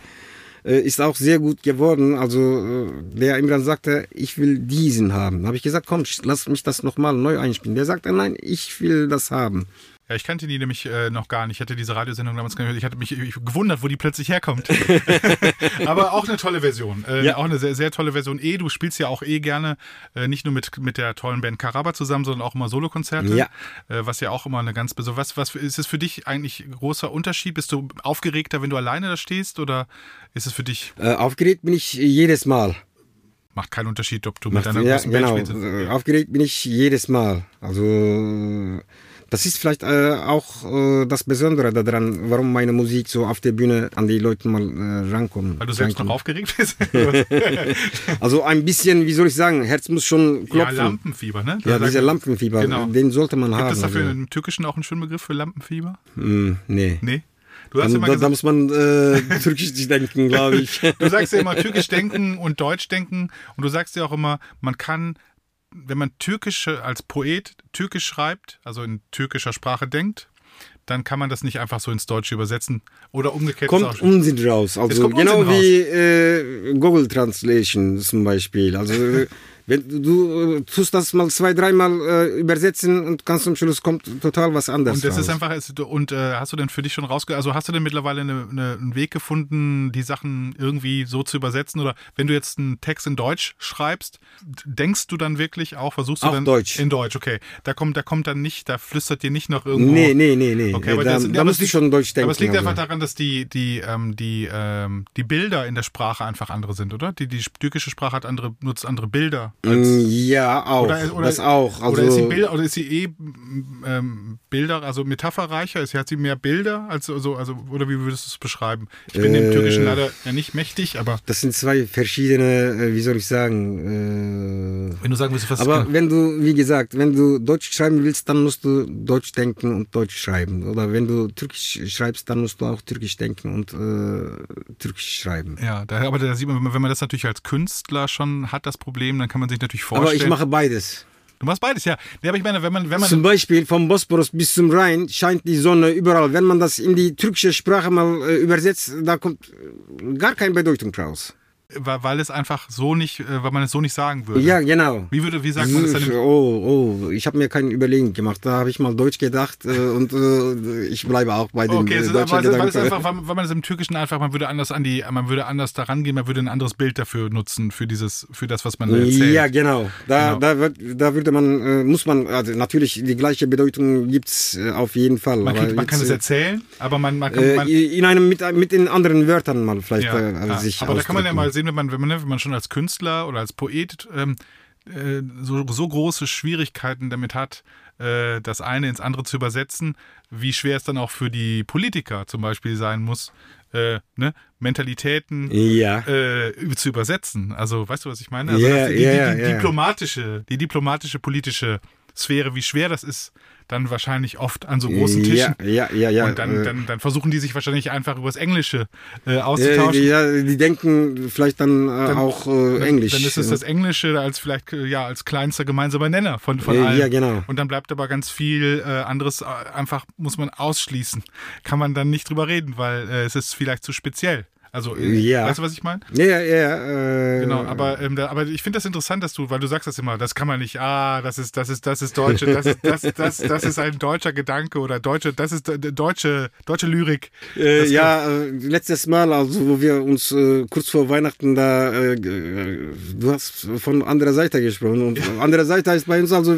Äh, ist auch sehr gut geworden. Also äh, der Imran sagte, ich will diesen haben. Habe ich gesagt, komm, lass mich das nochmal neu einspielen. Der sagte, nein, ich will das haben. Ja, ich kannte die nämlich äh, noch gar nicht. Ich hatte diese Radiosendung damals gar nicht gehört. Ich hatte mich ich, gewundert, wo die plötzlich herkommt. Aber auch eine tolle Version. Äh, Ja. Auch eine sehr, sehr tolle Version. Eh, du spielst ja auch eh gerne äh, nicht nur mit, mit der tollen Band Karaba zusammen, sondern auch immer Solokonzerte. Ja. Äh, was ja auch immer eine ganz besondere. Was, was ist es für dich eigentlich ein großer Unterschied? Bist du aufgeregter, wenn du alleine da stehst? Oder ist es für dich, Äh, aufgeregt bin ich jedes Mal. macht keinen Unterschied, ob du Macht- mit deiner ja, großen Band genau. spielst? Äh, Aufgeregt bin ich jedes Mal. Also das ist vielleicht äh, auch äh, das Besondere daran, warum meine Musik so auf der Bühne an die Leute mal äh, rankommt. Weil du selbst noch rankommt. aufgeregt bist? Also ein bisschen, wie soll ich sagen, Herz muss schon ja, klopfen. Lampenfieber, ne? Ja, dieser Lampenfieber, Genau. den sollte man Gibt haben. es dafür also. im Türkischen auch einen schönen Begriff für Lampenfieber? Hm, nee. Nee. Du hast Dann, immer da, gesagt, da muss man äh, türkisch denken, glaube ich. Du sagst ja immer türkisch denken und deutsch denken und du sagst ja auch immer, man kann, wenn man türkisch als Poet türkisch schreibt, also in türkischer Sprache denkt, dann kann man das nicht einfach so ins Deutsche übersetzen oder umgekehrt. kommt. Unsinn raus. Also genau Unsinn raus. wie äh, Google Translation zum Beispiel. Also wenn du äh, tust das mal zwei, dreimal äh, übersetzen und ganz zum Schluss kommt total was anderes und das raus. ist einfach, es- und äh, hast du denn für dich schon rausge, also hast du denn mittlerweile eine, eine, einen Weg gefunden, die Sachen irgendwie so zu übersetzen? Oder wenn du jetzt einen Text in Deutsch schreibst, denkst du dann wirklich auch, versuchst du Auch dann Deutsch. in Deutsch, okay. Da kommt, da kommt dann nicht, da flüstert dir nicht noch irgendwo. Nee, nee, nee, nee. Okay, aber da das- da musst du schon Deutsch denken. Aber es liegt also. einfach daran, dass die, die, ähm, die, ähm, die Bilder in der Sprache einfach andere sind, oder? Die, die türkische Sprache hat andere, nutzt andere Bilder. Mm, ja, auch. Oder, oder, das auch. Also, oder ist sie Bilder, oder ist sie eh ähm, Bilder, also metapherreicher? Ist, hat sie mehr Bilder? Als, also, also, oder wie würdest du es beschreiben? Ich bin Äh, dem Türkischen leider ja nicht mächtig, aber das sind zwei verschiedene, äh, wie soll ich sagen, äh, wenn du sagen willst, was Aber wenn du, wie gesagt, wenn du Deutsch schreiben willst, dann musst du Deutsch denken und Deutsch schreiben. Oder wenn du Türkisch schreibst, dann musst du auch Türkisch denken und äh, Türkisch schreiben. Ja, da, aber da sieht man- wenn man das natürlich als Künstler schon hat, das Problem, dann kann man sich natürlich Aber vorstellen. ich mache beides. du machst beides, ja. Nee, aber ich meine, wenn man, wenn man Zum Beispiel vom Bosporus bis zum Rhein scheint die Sonne überall. Wenn man das in die türkische Sprache mal äh, übersetzt, da kommt äh, gar keine Bedeutung raus. Weil, es einfach so nicht, äh, weil man es so nicht sagen würde. Ja, genau. Wie würde, wie sagt man das denn? im- Oh, oh, ich habe mir kein Überlegen gemacht. Da habe ich mal Deutsch gedacht äh, und äh, ich bleibe auch bei dem Okay, äh, es ist, deutschen weil, weil es einfach, weil, weil man es im Türkischen einfach, man würde anders an die, man würde anders daran gehen, man würde ein anderes Bild dafür nutzen, für dieses, für das, was man da erzählt. Ja, genau. Da, Genau. da, wird, da würde man, äh, muss man, also natürlich die gleiche Bedeutung gibt's äh, auf jeden Fall. Man, kann, man kann jetzt, es erzählen, aber man, man kann, man, in einem mit, mit den anderen Wörtern mal vielleicht Ja, äh, ja. sich Aber da kann man ja mal sehen, wenn man, wenn man, wenn man schon als Künstler oder als Poet ähm, äh, so, so große Schwierigkeiten damit hat, äh, das eine ins andere zu übersetzen, wie schwer es dann auch für die Politiker zum Beispiel sein muss, äh, ne, Mentalitäten Ja. äh, zu übersetzen. Also, weißt du, was ich meine? Also, dass die, ja, die, die ja. diplomatische, die diplomatische politische Sphäre, wie schwer das ist, dann wahrscheinlich oft an so großen ja, Tischen. ja, ja, ja. Und dann, äh, dann, dann versuchen die sich wahrscheinlich einfach übers Englische äh, äh, auszutauschen. die, ja, die denken vielleicht dann, äh, auch äh, Englisch. Dann ist es das Englische als vielleicht äh, ja als kleinster gemeinsamer Nenner von, von Äh, allen. ja, genau. Und dann bleibt aber ganz viel äh, anderes äh, einfach muss man ausschließen. Kann man dann nicht drüber reden, weil äh, es ist vielleicht zu speziell. Also äh, Ja. weißt du, was ich meine? ja, ja, ja. Äh, Genau, aber, ähm, da, aber ich finde das interessant, dass du, weil du sagst das immer, das kann man nicht, ah, das ist, das ist, das ist deutsche, das ist, das, das, das ist ein deutscher Gedanke oder deutsche, das ist äh, deutsche, deutsche Lyrik. Äh, ja, äh, letztes Mal, also wo wir uns äh, kurz vor Weihnachten da, du hast von anderer Seite gesprochen und andere Seite heißt bei uns also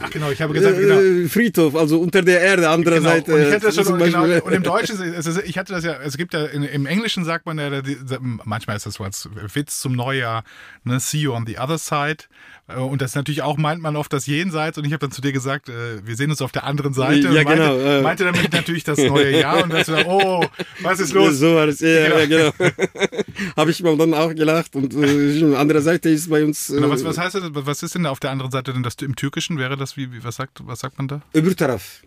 Ach genau, ich habe gesagt, genau. Friedhof, also unter der Erde, andere Genau. Seite. Und ich hatte das schon, genau, und im Deutschen, ist, ich hatte das ja, es gibt ja, im Englischen sagt man ja, die- manchmal ist das so als Witz zum Neujahr, ne, see you on the other side. Äh, Und das natürlich auch meint man oft das Jenseits. Und ich habe dann zu dir gesagt, äh, wir sehen uns auf der anderen Seite. Ja, meinte, genau, äh. meinte damit natürlich das neue Jahr. Und dann gesagt, oh, was ist los? So war das, ja, ja, genau. Habe ich mal dann auch gelacht und äh, andere Seite ist bei uns äh, Genau, was, was heißt das? Was ist denn auf der anderen Seite denn das im Türkischen? Wäre das wie, wie was sagt, was sagt man da? öbür taraf.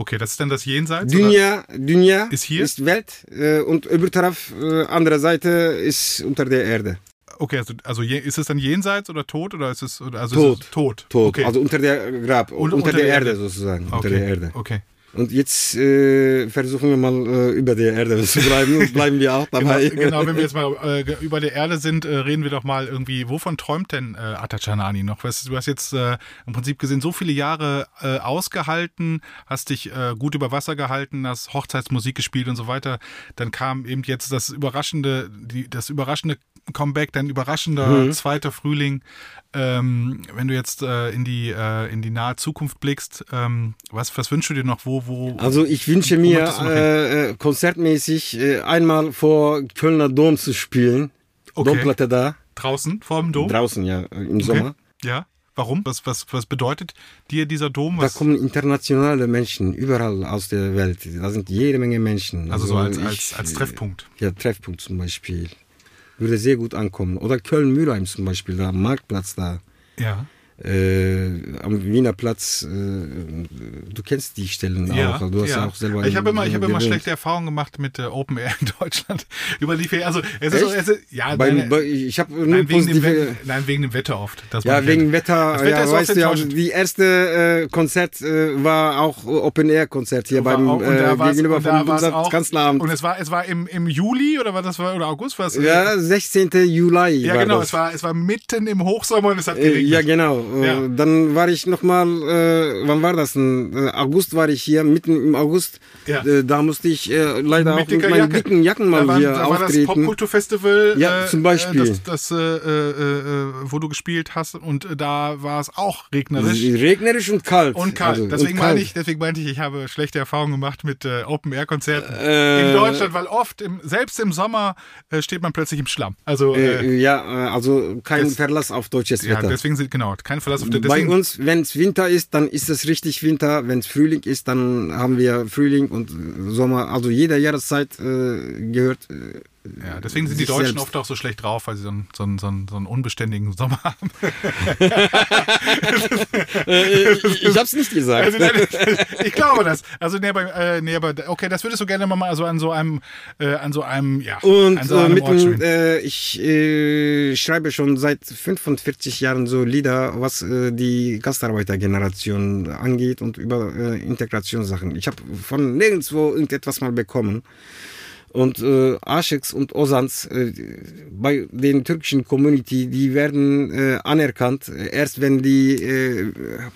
Okay, das ist dann das Jenseits? oder? Dünya, Dünya Ist hier? ist Welt äh, und öbür taraf, äh, andere Seite ist unter der Erde. Okay, also, also je- ist es dann Jenseits oder tot oder ist es oder also Tot. Ist es tot? Tot, Okay. also unter der Grab, Und- unter, der, Erde, sozusagen, unter okay. der Erde. Okay. Und jetzt äh, versuchen wir mal äh, über der Erde zu bleiben und bleiben wir auch dabei. Genau, genau, wenn wir jetzt mal äh, über der Erde sind, äh, reden wir doch mal irgendwie, wovon träumt denn äh, Atachanani noch? Weißt, du hast jetzt äh, im Prinzip gesehen, so viele Jahre äh, ausgehalten, hast dich äh, gut über Wasser gehalten, hast Hochzeitsmusik gespielt und so weiter. Dann kam eben jetzt das überraschende, die, das überraschende Comeback, dein überraschender Mhm. zweiter Frühling. Ähm, wenn du jetzt äh, in, die, äh, in die nahe Zukunft blickst, ähm, was, was wünschst du dir noch? Wo, wo, Also ich wünsche mir äh, äh, konzertmäßig äh, einmal vor Kölner Dom zu spielen. Okay. Domplatte da, draußen, vor dem Dom? draußen ja, äh, im Sommer. Ja. Warum? Was, was, was bedeutet dir dieser Dom? Da Was, kommen internationale Menschen überall aus der Welt. Da sind jede Menge Menschen. also so als, ich- als, als Treffpunkt. Ja, Treffpunkt zum Beispiel. Würde sehr gut ankommen. Oder Köln-Mülheim zum Beispiel, da am Marktplatz da. Ja. Äh, am Wiener Platz, äh, du kennst die Stellen Ja, auch. Du hast ja. auch selber. ich habe immer, ich habe immer schlechte Erfahrungen gemacht mit äh, Open Air in Deutschland. Über die Fer- also es ist, so, es ist ja, Beim, nein, bei, ich habe nur nein, wegen dem, positive. We- nein, wegen dem Wetter oft. Das Ja, wegen Wetter, Das Wetter ja, weißt du, die erste äh, Konzert äh, war auch Open Air Konzert hier War beim auch- äh, gegenüber vom Bundeskanzleramt. Und es war, es war im, im Juli oder war das war, oder August was? Ja, 16. Juli ja genau. das. Es war, es war mitten im Hochsommer und es hat Äh, geregnet. ja, genau. Äh, Ja. dann war ich nochmal, äh, wann war das denn? Äh, August war ich hier, mitten im August. Ja. Äh, da musste ich äh, leider auch mit meinen Jacke. dicken Jacken mal da war, hier da war das. Popkulturfestival, Ja, äh, zum Beispiel. das, das, wo du gespielt hast und da war es auch regnerisch. Regnerisch und kalt. Und kalt. Also, deswegen, und kalt. meine ich, deswegen meinte ich, ich habe schlechte Erfahrungen gemacht mit Open-Air-Konzerten in Deutschland, weil oft, im, selbst im Sommer, steht man plötzlich im Schlamm. Also, ja, also kein das- Verlass auf deutsches ja, Wetter. deswegen sind, genau, kein Verlass auf der, Bei deswegen, uns, wenn es Winter ist, dann ist es richtig Winter. Wenn es Frühling ist, dann haben wir Frühling und Sommer. Also jede Jahreszeit äh, gehört. Äh, ja, deswegen sind die Deutschen selbst. oft auch so schlecht drauf, weil sie so einen, so einen, so einen, so einen unbeständigen Sommer haben. äh, ich ich hab's nicht gesagt. Also, ich glaube das. Also, nee, aber, äh, nee, aber okay, das würdest du gerne mal also an so einem, äh, an so einem, ja, Und an so äh, einem mit Ort dem, spielen. äh, ich äh, schreibe schon seit 45 Jahren so Lieder, was äh, die Gastarbeitergeneration angeht und über äh, Integrationssachen. Ich habe von nirgendwo irgendetwas mal bekommen. Und äh, Aşıks und Ozans äh, bei den türkischen Community, die werden äh, anerkannt, äh, erst wenn die äh,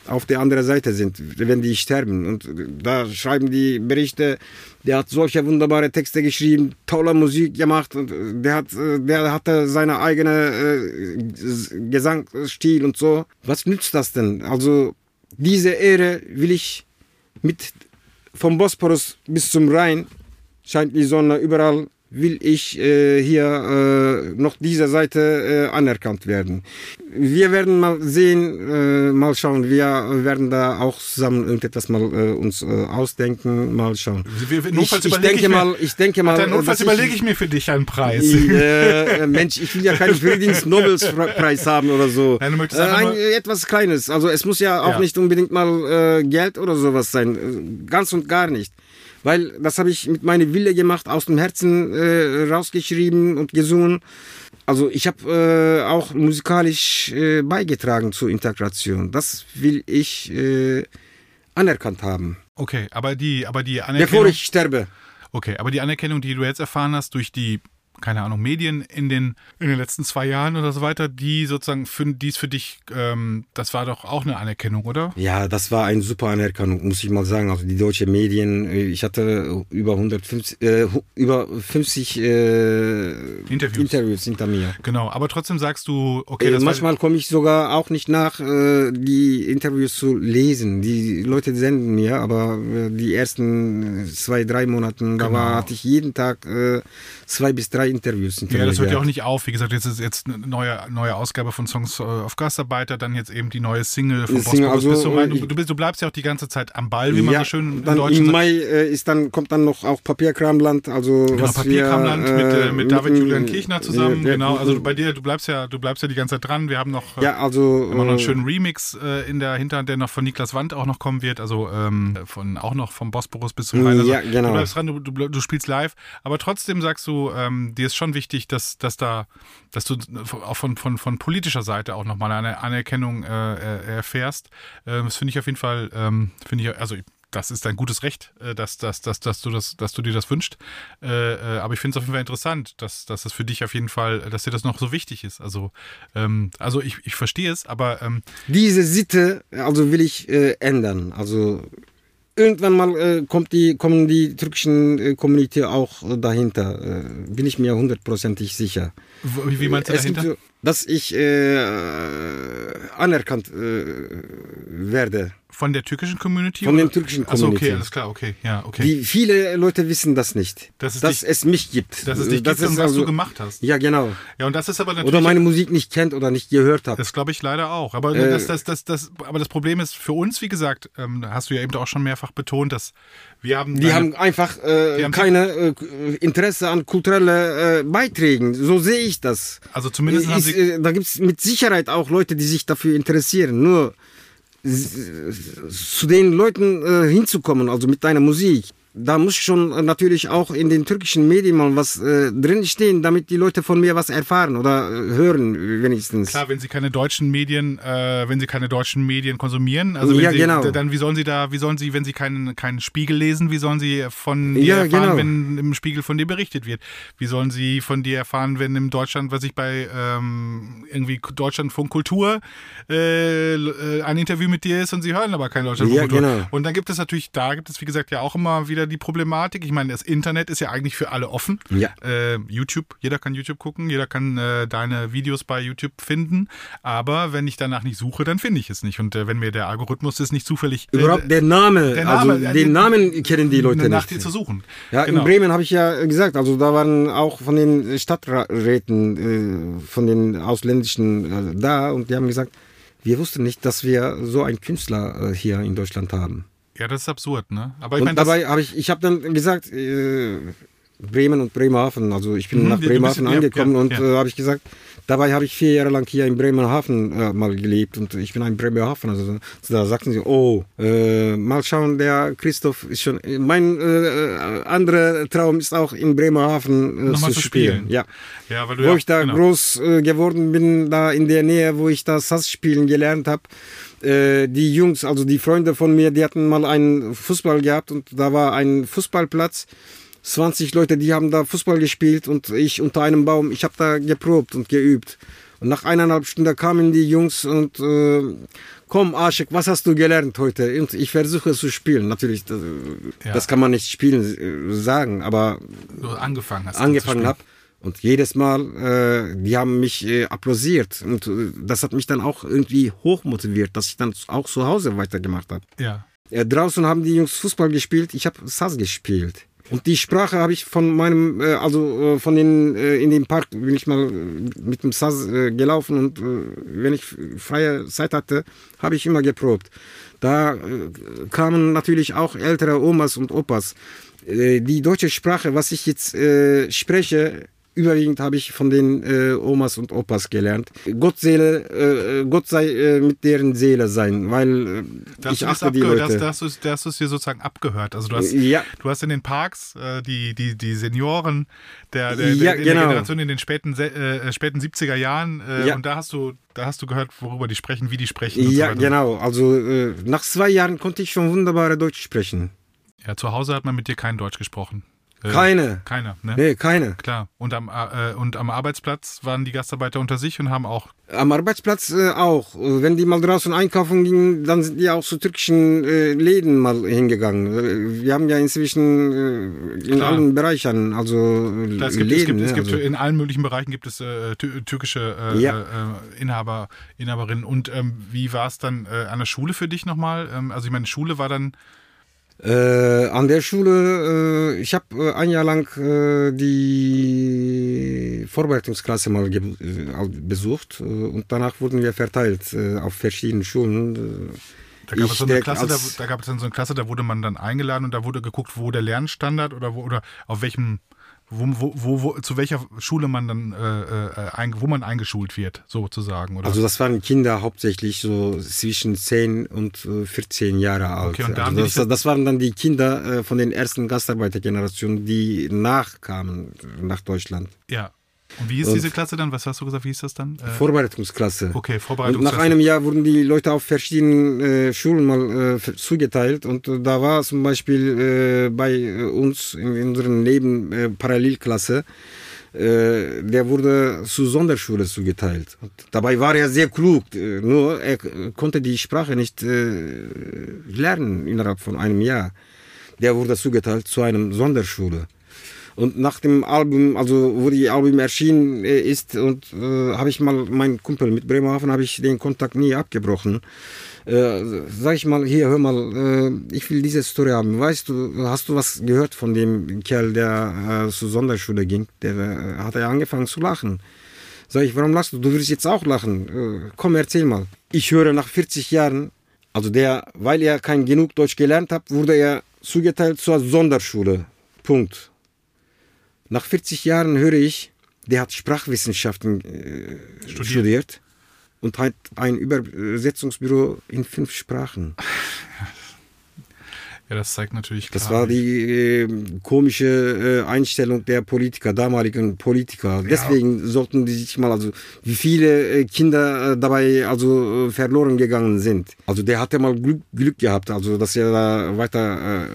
auf der anderen Seite sind, wenn die sterben. Und äh, da schreiben die Berichte, der hat solche wunderbare Texte geschrieben, tolle Musik gemacht und äh, der hat, der hatte seine eigene äh, Gesangsstil und so. Was nützt das denn? Also diese Ehre will ich mit vom Bosporus bis zum Rhein scheint die Sonne überall will ich äh, hier äh, noch dieser Seite äh, anerkannt werden. Wir werden mal sehen, äh, mal schauen. Wir werden da auch zusammen irgendetwas mal äh, uns äh, ausdenken, mal schauen. Wir- wir- Ich, ich denke ich mir- mal, ich denke mal, Dann notfalls überlege ich mir für dich einen Preis. äh, Mensch, ich will ja keinen Friedensnobelpreis haben oder so. Nein, du möchtest äh, ein, etwas Kleines. Also es muss ja auch Ja. nicht unbedingt mal äh, Geld oder sowas sein. Äh, Ganz und gar nicht. Weil das habe ich mit meiner Wille gemacht, aus dem Herzen äh, rausgeschrieben und gesungen. Also ich habe äh, auch musikalisch äh, beigetragen zur Integration. Das will ich äh, anerkannt haben. Okay, aber die, aber die Bevor Anerkennung. ich sterbe. Okay, aber die Anerkennung, die du jetzt erfahren hast durch die, keine Ahnung, Medien in den, in den letzten zwei Jahren oder so weiter, die sozusagen, für, die für dich, ähm, das war doch auch eine Anerkennung, oder? Ja, das war eine super Anerkennung, muss ich mal sagen. Also die deutschen Medien, äh, ich hatte über 150, äh, über 50 äh, Interviews. Interviews hinter mir. Genau, aber trotzdem sagst du, okay, Äh, das manchmal komme ich sogar auch nicht nach, äh, die Interviews zu lesen. Die Leute senden mir, aber äh, die ersten äh, zwei, drei Monaten, da Genau. war, hatte ich jeden Tag äh, zwei bis drei Interviews ja, das hört ja auch nicht auf. Wie gesagt, jetzt ist jetzt eine neue, neue Ausgabe von Songs äh, auf Gastarbeiter, dann jetzt eben die neue Single von Bosporus. also, bist du, mein, äh, du, bist, du bleibst ja auch die ganze Zeit am Ball, wie man so schön dann im sagt. Mai äh, ist dann, kommt dann noch auch Papierkramland, also Genau, was Papierkramland wir, mit, äh, äh, mit David dem- Julian Kirchner zusammen. äh, äh, genau, also bei dir, du bleibst ja, du bleibst ja die ganze Zeit dran. Wir haben noch äh, Ja, also. immer noch einen äh, schönen Remix äh, in der Hinterhand, der noch von Niklas Wand auch noch kommen wird. Also ähm, von auch noch vom Bosporus bis zum Rhein. Also, Ja, genau. Du bleibst dran, du, du, spielst live, aber trotzdem sagst du, ähm, dir ist schon wichtig, dass, dass da, dass du auch von, von, von politischer Seite auch nochmal eine Anerkennung äh, äh, erfährst. Ähm, das finde ich auf jeden Fall, ähm, finde ich, also das ist dein gutes Recht, äh, dass, dass, dass, dass, du das, dass du dir das wünschst. Äh, äh, aber ich finde es auf jeden Fall interessant, dass, dass das für dich auf jeden Fall, dass dir das noch so wichtig ist. Also, ähm, also ich, ich verstehe es, aber ähm, diese Sitte, also will ich äh, ändern. Also irgendwann mal äh, kommt die, kommen die türkischen äh, Community auch äh, dahinter. Äh, bin ich mir hundertprozentig sicher. wie, wie meinst du es gibt dahinter? so, dass ich äh, anerkannt äh, werde. Von der türkischen Community? Von oder? den türkischen Achso, okay, Community. alles klar, okay, ja, okay. Die, viele Leute wissen das nicht, Dass es dass dich- es mich gibt. dass es dich gibt und was du gemacht hast. Ja, genau. Ja, und das ist aber natürlich. Oder meine Musik nicht kennt oder nicht gehört hat. Das glaube ich leider auch. Aber, Äh, das, das, das, das, aber das Problem ist für uns, wie gesagt, ähm, hast du ja eben auch schon mehrfach betont, dass wir haben. Die haben einfach äh, haben- keine äh, Interesse an kulturelle äh, Beiträgen. So sehe ich das. Also zumindest haben ist, sie. äh, da gibt es mit Sicherheit auch Leute, die sich dafür interessieren. Nur zu den Leuten äh, hinzukommen, also mit deiner Musik, da muss schon natürlich auch in den türkischen Medien mal was äh, drinstehen, damit die Leute von mir was erfahren oder äh, hören wenigstens. Klar, wenn sie keine deutschen Medien, äh, wenn sie keine deutschen Medien konsumieren, also ja, sie, genau. dann wie sollen sie da, wie sollen sie, wenn sie keinen keinen Spiegel lesen, wie sollen sie von dir Ja, erfahren, genau. wenn im Spiegel von dir berichtet wird? Wie sollen sie von dir erfahren, wenn in Deutschland, was ich bei ähm, irgendwie Deutschlandfunk Kultur äh, äh, ein Interview mit dir ist und sie hören aber kein Deutschlandfunk Ja, Kultur. genau. Und dann gibt es natürlich, da gibt es wie gesagt ja auch immer wieder die Problematik. Ich meine, das Internet ist ja eigentlich für alle offen. Ja. Äh, YouTube, jeder kann YouTube gucken, jeder kann äh, deine Videos bei YouTube finden. Aber wenn ich danach nicht suche, dann finde ich es nicht. Und äh, wenn mir der Algorithmus ist nicht zufällig äh, Überhaupt der Name, der Name, also den Namen kennen die Leute nach nicht. dir zu suchen. Ja, genau. in Bremen habe ich ja gesagt, also da waren auch von den Stadträten, äh, von den ausländischen äh, da und die haben gesagt, wir wussten nicht, dass wir so einen Künstler hier in Deutschland haben. Ja, das ist absurd, ne? Aber ich meine, dabei habe ich, ich habe dann gesagt, äh, Bremen und Bremerhaven, also ich bin Mhm, nach Bremerhaven ja, angekommen ja, und ja. äh, habe ich gesagt, dabei habe ich vier Jahre lang hier in Bremerhaven äh, mal gelebt und ich bin ein Bremerhaven. Also da sagten sie, oh, äh, mal schauen, der Christoph ist schon, mein äh, anderer Traum ist auch in Bremerhaven äh, zu, zu spielen. spielen. Ja. ja, weil du Wo ich da genau. groß äh, geworden bin, da in der Nähe, wo ich das Sass spielen gelernt habe. Äh, die Jungs, also die Freunde von mir, die hatten mal einen Fußball gehabt und da war ein Fußballplatz. 20 Leute, die haben da Fußball gespielt und ich unter einem Baum, ich habe da geprobt und geübt. Und nach eineinhalb Stunden kamen die Jungs und äh, komm, Aschek, was hast du gelernt heute? Und ich versuche es zu spielen. Natürlich, das, Ja. das kann man nicht spielen äh, sagen, aber du angefangen hast. angefangen habe. Und jedes Mal, äh, die haben mich äh, applaudiert. Und äh, das hat mich dann auch irgendwie hochmotiviert, dass ich dann auch zu Hause weitergemacht habe. Ja. Äh, draußen haben die Jungs Fußball gespielt, ich habe Sass gespielt. Und die Sprache habe ich von meinem, äh, also äh, von den, äh, in dem Park bin ich mal äh, mit dem Sass äh, gelaufen und äh, wenn ich freie Zeit hatte, habe ich immer geprobt. Da äh, kamen natürlich auch ältere Omas und Opas. Die deutsche Sprache, was ich jetzt äh, spreche, überwiegend habe ich von den äh, Omas und Opas gelernt. Gott, Seele, äh, Gott sei äh, mit deren Seele sein, weil äh, ich achte die Leute. das, das, ist, das ist dir sozusagen abgehört. Also du hast, Ja. du hast in den Parks äh, die, die, die Senioren der, der, Ja, der, genau. der Generation in den späten, äh, späten 70er Jahren äh, Ja. und da hast du da hast du gehört, worüber die sprechen, wie die sprechen. Ja, so genau. Also äh, nach zwei Jahren konnte ich schon wunderbare Deutsch sprechen. Ja, zu Hause hat man mit dir kein Deutsch gesprochen. Äh, Keine. Keiner, ne? Nee, keine. Klar. Und am, äh, und am Arbeitsplatz waren die Gastarbeiter unter sich und haben auch. Am Arbeitsplatz äh, auch. Äh, Wenn die mal draußen einkaufen gingen, dann sind die auch zu türkischen äh, Läden mal hingegangen. Äh, Wir haben ja inzwischen äh, in Klar. allen Bereichen, also Klar, es gibt, Läden. es gibt, es ne, gibt also. in allen möglichen Bereichen gibt es tü- türkische Ja. Inhaber, Inhaberinnen. Und ähm, wie war es dann an der Schule für dich nochmal? Ähm, also ich meine, Schule war dann. Äh, an der Schule, äh, ich habe äh, ein Jahr lang äh, die Vorbereitungsklasse mal äh, besucht äh, und danach wurden wir verteilt auf verschiedenen Schulen. Da gab, es so eine Klasse, da, da gab es dann so eine Klasse, da wurde man dann eingeladen und da wurde geguckt, wo der Lernstandard oder wo oder auf welchem, wo, wo, wo, wo zu welcher Schule man dann, äh, äh, ein, wo man eingeschult wird, sozusagen. Oder? Also das waren Kinder hauptsächlich so zwischen 10 und äh, 14 Jahre alt. Okay, und da also das, das waren dann die Kinder äh, von den ersten Gastarbeitergenerationen, die nachkamen nach Deutschland. ja. Und wie Und- diese Klasse dann? Was hast du gesagt? Wie hieß das dann? Äh, Vorbereitungsklasse. okay, Und Vorbereitungsklasse. nach einem Jahr wurden die Leute auf verschiedenen äh, Schulen mal äh, zugeteilt und äh, da war zum Beispiel äh, bei uns in, in unserem Leben Parallelklasse, der wurde zur Sonderschule zugeteilt. Und dabei war er sehr klug, nur er konnte die Sprache nicht lernen innerhalb von einem Jahr. Der wurde zugeteilt zu einem Sonderschule. Und nach dem Album, also wo die Album erschienen äh, ist, und äh, habe ich mal meinen Kumpel mit Bremerhaven, habe ich den Kontakt nie abgebrochen. Äh, sag ich mal, hier, hör mal, äh, ich will diese Story haben. Weißt du, hast du was gehört von dem Kerl, der äh, zur Sonderschule ging? Der äh, hat ja angefangen zu lachen. Sag ich, warum lachst du? Du würdest jetzt auch lachen. Komm, erzähl mal. Ich höre nach 40 Jahren, also der, weil er kein genug Deutsch gelernt hat, wurde er zugeteilt zur Sonderschule. Punkt. Nach 40 Jahren höre ich, der hat Sprachwissenschaften äh, Studiert. studiert. und hat ein Übersetzungsbüro in fünf Sprachen. Ja, das zeigt natürlich klar. Das war die äh, komische äh, Einstellung der Politiker, damaligen Politiker. Ja. Deswegen sollten die sich mal, also wie viele äh, Kinder äh, dabei also äh, verloren gegangen sind. Also der hatte mal Glück, Glück gehabt, also dass er da weiter äh,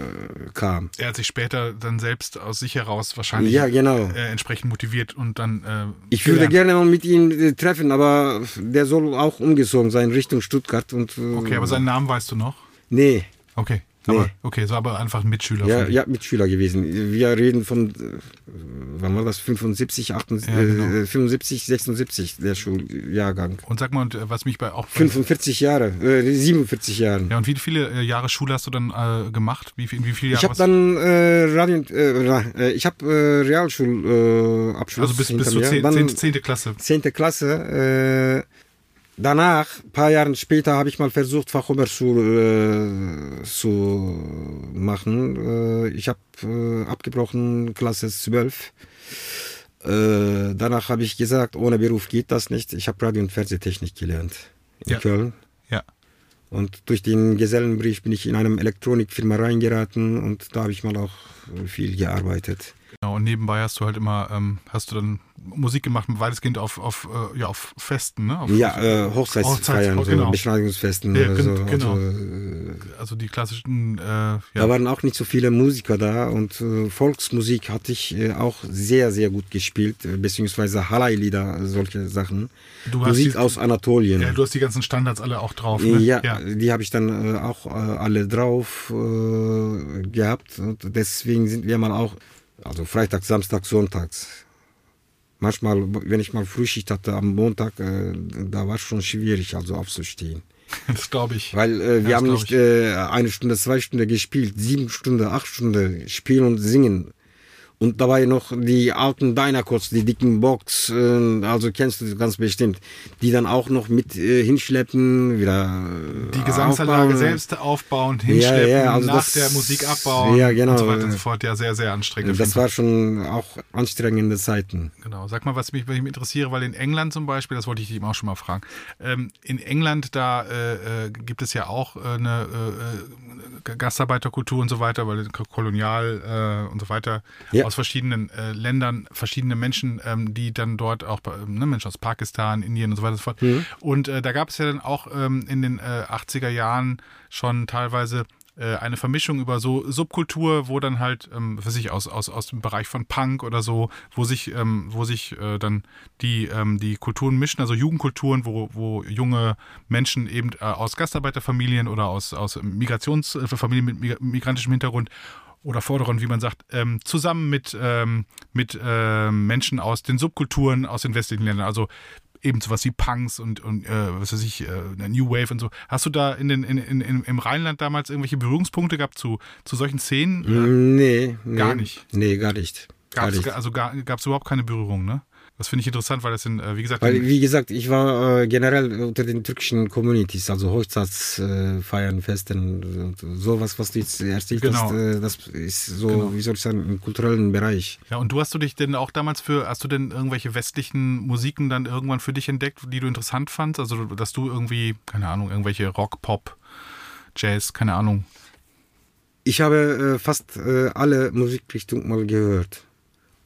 kam. Er hat sich später dann selbst aus sich heraus wahrscheinlich ja, genau. entsprechend motiviert und dann. ich gelernt. würde gerne mal mit ihm treffen, aber der soll auch umgezogen sein Richtung Stuttgart und. okay, aber seinen Namen weißt du noch? Nee. Okay. Aber, nee. Okay, so aber einfach ein Mitschüler. Ja, ja, Mitschüler gewesen. Wir reden von, äh, wann war das? 75, 78, ja, genau. äh, 75, 76, der Schuljahrgang. Und sag mal, was mich bei auch. 45 Jahre, äh, 47 Jahre. Ja, und wie viele äh, Jahre Schule hast du dann äh, gemacht? Wie, wie viele Jahre? Ich habe dann äh, Radio, äh, ich habe äh, Realschulabschluss. also bis, bis zur 10. 10. Klasse. 10. Klasse. Danach, ein paar Jahre später, habe ich mal versucht, Fachoberschule äh, zu machen. Äh, ich habe äh, abgebrochen, Klasse 12. Äh, danach habe ich gesagt, ohne Beruf geht das nicht. Ich habe Radio- und Fernsehtechnik gelernt in ja. Köln. Ja. Und durch den Gesellenbrief bin ich in eine Elektronikfirma reingeraten und da habe ich mal auch viel gearbeitet. Genau, und nebenbei hast du halt immer, ähm, hast du dann Musik gemacht, weitestgehend auf, auf, äh, ja, auf Festen, ne? Auf, ja, äh, Hochzeitsfeiern, Hochzeits, genau. so Beschneidungsfesten. Ja, so. genau. Also, äh, also, die klassischen, äh, ja. Da waren auch nicht so viele Musiker da und äh, Volksmusik hatte ich äh, auch sehr, sehr gut gespielt, beziehungsweise Halai-Lieder, solche Sachen. Du Musik die, aus Anatolien. Ja, du hast die ganzen Standards alle auch drauf, ne? Ja, ja. die habe ich dann auch alle drauf gehabt und deswegen sind wir mal auch also Freitag, Samstag, Sonntags. Manchmal, wenn ich mal Frühschicht hatte am Montag, äh, da war es schon schwierig, also aufzustehen. Das glaube ich. Weil äh, wir ja, haben nicht äh, eine Stunde, zwei Stunden gespielt, sieben Stunden, acht Stunden spielen und singen. Und dabei noch die alten Dynacots, die dicken Box, äh, also kennst du ganz bestimmt, die dann auch noch mit äh, hinschleppen, wieder äh, Die Gesangsanlage aufbauen. selbst aufbauen, hinschleppen, ja, ja, also nach das, der Musik abbauen ja, genau. und so weiter und so fort. Ja, sehr, sehr anstrengend. Das war schon auch anstrengende Zeiten. Genau. Sag mal, was mich, mich interessiere, weil in England zum Beispiel, das wollte ich dich auch schon mal fragen, ähm, in England, da äh, äh gibt es ja auch eine Gastarbeiterkultur und so weiter, weil kolonial und so weiter. Ja aus verschiedenen äh, Ländern, verschiedene Menschen, ähm, die dann dort auch, ne, Menschen aus Pakistan, Indien und so weiter und so fort. Mhm. Und äh, da gab es ja dann auch ähm, in den äh, 80er Jahren schon teilweise äh, eine Vermischung über so Subkultur, wo dann halt, ähm, für sich aus, aus, aus dem Bereich von Punk oder so, wo sich, ähm, wo sich äh, dann die, ähm, die Kulturen mischen, also Jugendkulturen, wo, wo junge Menschen eben äh, aus Gastarbeiterfamilien oder aus, aus Migrationsfamilien mit migrantischem Hintergrund oder Forderern, wie man sagt, ähm, zusammen mit, ähm, mit äh, Menschen aus den Subkulturen aus den westlichen Ländern. Also eben sowas wie Punks und, und äh, was weiß ich, äh, New Wave und so. Hast du da in den, in, in, im Rheinland damals irgendwelche Berührungspunkte gehabt zu, zu solchen Szenen? Nee, nee. Gar nicht. Nee, gar nicht. Gar nicht. Also gab es überhaupt keine Berührung, ne? Das finde ich interessant, weil das sind, äh, wie gesagt. Weil, wie gesagt, ich war äh, generell unter den türkischen Communities, also Hochzeitsfeiern, äh, Festen, sowas, was du jetzt erzählt genau. hast, äh, das ist so, genau. wie soll ich sagen, im kulturellen Bereich. Ja, und du hast du dich denn auch damals für, hast du denn irgendwelche westlichen Musiken dann irgendwann für dich entdeckt, die du interessant fandst? Also, dass du irgendwie, keine Ahnung, irgendwelche Rock, Pop, Jazz, keine Ahnung. Ich habe äh, fast äh, alle Musikrichtungen mal gehört.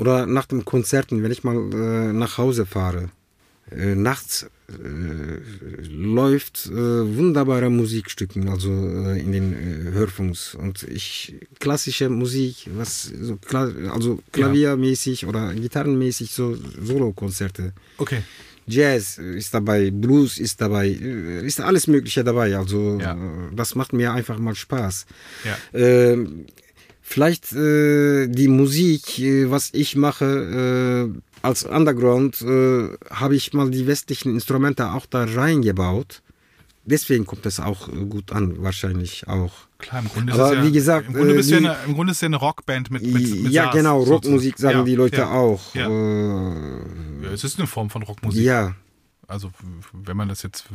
Oder nach den Konzerten, wenn ich mal äh, nach Hause fahre. Äh, nachts äh, läuft äh, wunderbare Musikstücken, also äh, in den äh, Hörfunks. Und ich, klassische Musik, was so, also klaviermäßig ja. oder gitarrenmäßig, so Solokonzerte. Okay. Jazz ist dabei, Blues ist dabei, ist alles Mögliche dabei. Also ja. das macht mir einfach mal Spaß. Ja. Ähm, vielleicht äh, die Musik, äh, was ich mache äh, als Underground, äh, habe ich mal die westlichen Instrumente auch da reingebaut. Deswegen kommt es auch gut an, wahrscheinlich auch. Klar, im Grunde Aber ist es wie gesagt, im Grunde, bist die, ja eine, im Grunde ist ja eine Rockband mit, mit, mit Ja, Saas, genau, Rockmusik sagen ja, die Leute ja, auch. Ja. Äh, ja, es ist eine Form von Rockmusik. Ja. Also, wenn man das jetzt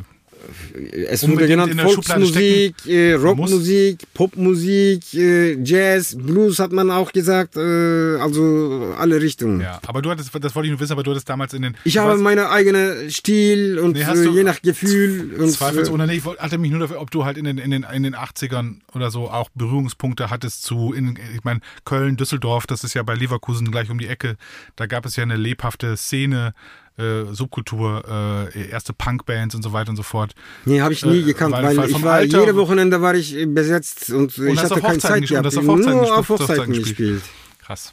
es wurde genannt Volksmusik, äh, Rockmusik, Popmusik, äh, Jazz, Blues hat man auch gesagt, äh, also alle Richtungen. Ja, aber du hattest, das wollte ich nur wissen, aber du hattest damals in den. Ich habe meine eigene Stil und nee, äh, je nach Gefühl. Und, zweifelsohne, äh, nee, ich hatte mich nur dafür, ob du halt in den, in den, in den 80ern oder so auch Berührungspunkte hattest zu, in, ich meine, Köln, Düsseldorf, das ist ja bei Leverkusen gleich um die Ecke, da gab es ja eine lebhafte Szene äh, Subkultur, äh, erste Punkbands und so weiter und so fort. Nee, habe ich nie äh, gekannt, weil, weil, ich war, Alter, jede Wochenende war ich besetzt und, und ich hatte keine Zeit gehabt. Und auf Nur auf Hochzeiten gespielt. Krass.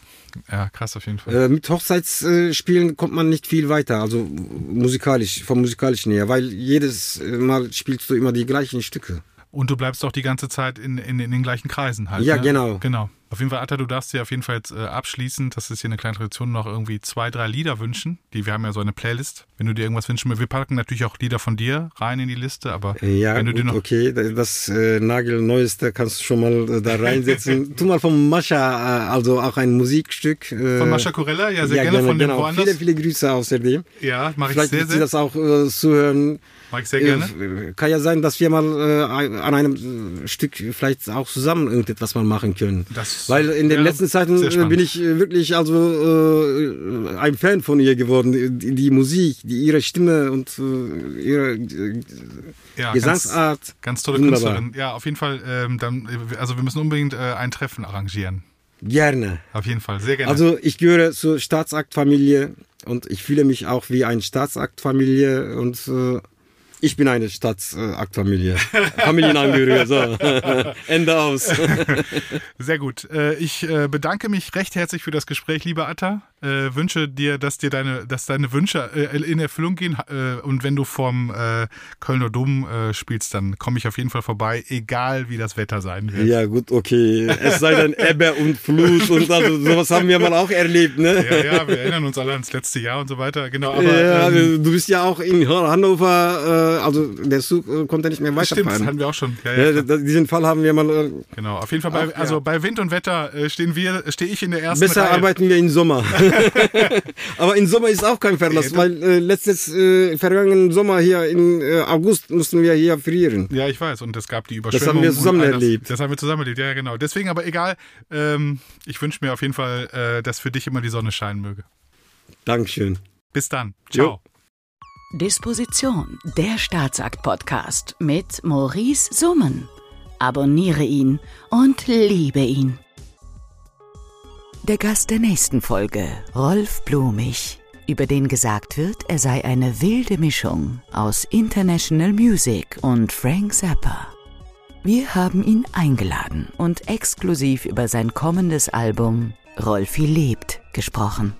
Ja, krass auf jeden Fall. Äh, mit Hochzeitsspielen kommt man nicht viel weiter, also musikalisch, vom musikalischen her, weil jedes Mal spielst du immer die gleichen Stücke. Und du bleibst auch die ganze Zeit in, in, in den gleichen Kreisen halt. Ja, ne? genau. Genau. Auf jeden Fall, Atta, du darfst dir auf jeden Fall jetzt äh, abschließend, das ist hier eine kleine Tradition, noch irgendwie zwei, drei Lieder wünschen. Die, wir haben ja so eine Playlist. Wenn du dir irgendwas wünschen willst, wir packen natürlich auch Lieder von dir rein in die Liste, aber ja, wenn du dir noch. Okay, das äh, Nagelneueste kannst du schon mal äh, da reinsetzen. tu mal von Mascha, äh, also auch ein Musikstück. Äh, von Mascha Corella, ja, sehr ja, gerne, gerne von genau. woanders. Viele, viele Grüße außerdem. Ja, mache ich sehr, sehr. das auch äh, zuhören. Mag ich sehr gerne. Äh, kann ja sein, dass wir mal äh, an einem Stück vielleicht auch zusammen irgendetwas mal machen können. Das Weil in den letzten Zeiten äh, bin ich äh, wirklich also äh, ein Fan von ihr geworden. Die, die Musik, die, ihre Stimme und äh, ihre ja, Gesangsart. Ganz, ganz tolle Wunderbar. Künstlerin. Ja, auf jeden Fall. Ähm, dann, also wir müssen unbedingt äh, ein Treffen arrangieren. Gerne. Auf jeden Fall, sehr gerne. Also ich gehöre zur Staatsaktfamilie und ich fühle mich auch wie eine Staatsaktfamilie und äh, ich bin eine Stadtaktfamilie. Familienangehörige. So. Ende aus. Sehr gut. Äh, ich äh, bedanke mich recht herzlich für das Gespräch, lieber Atta. Äh, wünsche dir, dass dir deine, dass deine Wünsche in Erfüllung gehen. Und wenn du vom Kölner Dom spielst, dann komme ich auf jeden Fall vorbei, egal wie das Wetter sein wird. Ja, gut, okay. Es sei denn Ebbe und Fluss und also, sowas haben wir mal auch erlebt, ne? Ja, ja, wir erinnern uns alle ans letzte Jahr und so weiter. Genau. Aber, ja, ähm, du bist ja auch in Hannover also der Zug äh, konnte nicht mehr weiterfahren. Stimmt, das hatten wir auch schon. Ja, ja, ja, diesen Fall haben wir mal. Äh, genau, auf jeden Fall. Bei, also bei Wind und Wetter äh, stehen wir, stehe ich in der ersten Besser Reihe. arbeiten wir im Sommer. Aber im Sommer ist auch kein Verlass, weil äh, letztes äh, vergangenen Sommer hier im äh, August mussten wir hier frieren. Ja, ich weiß. Und es gab die Überschwemmung. Das haben wir zusammen erlebt. Das, das, haben wir zusammen erlebt, ja genau. Deswegen aber egal. Ähm, ich wünsche mir auf jeden Fall, äh, dass für dich immer die Sonne scheinen möge. Dankeschön. Bis dann. Ciao. Jo. Disposition, der Staatsakt-Podcast mit Maurice Summen. Abonniere ihn und liebe ihn. Der Gast der nächsten Folge, Rolf Blumig, über den gesagt wird, er sei eine wilde Mischung aus International Music und Frank Zappa. Wir haben ihn eingeladen und exklusiv über sein kommendes Album Rolfi lebt gesprochen.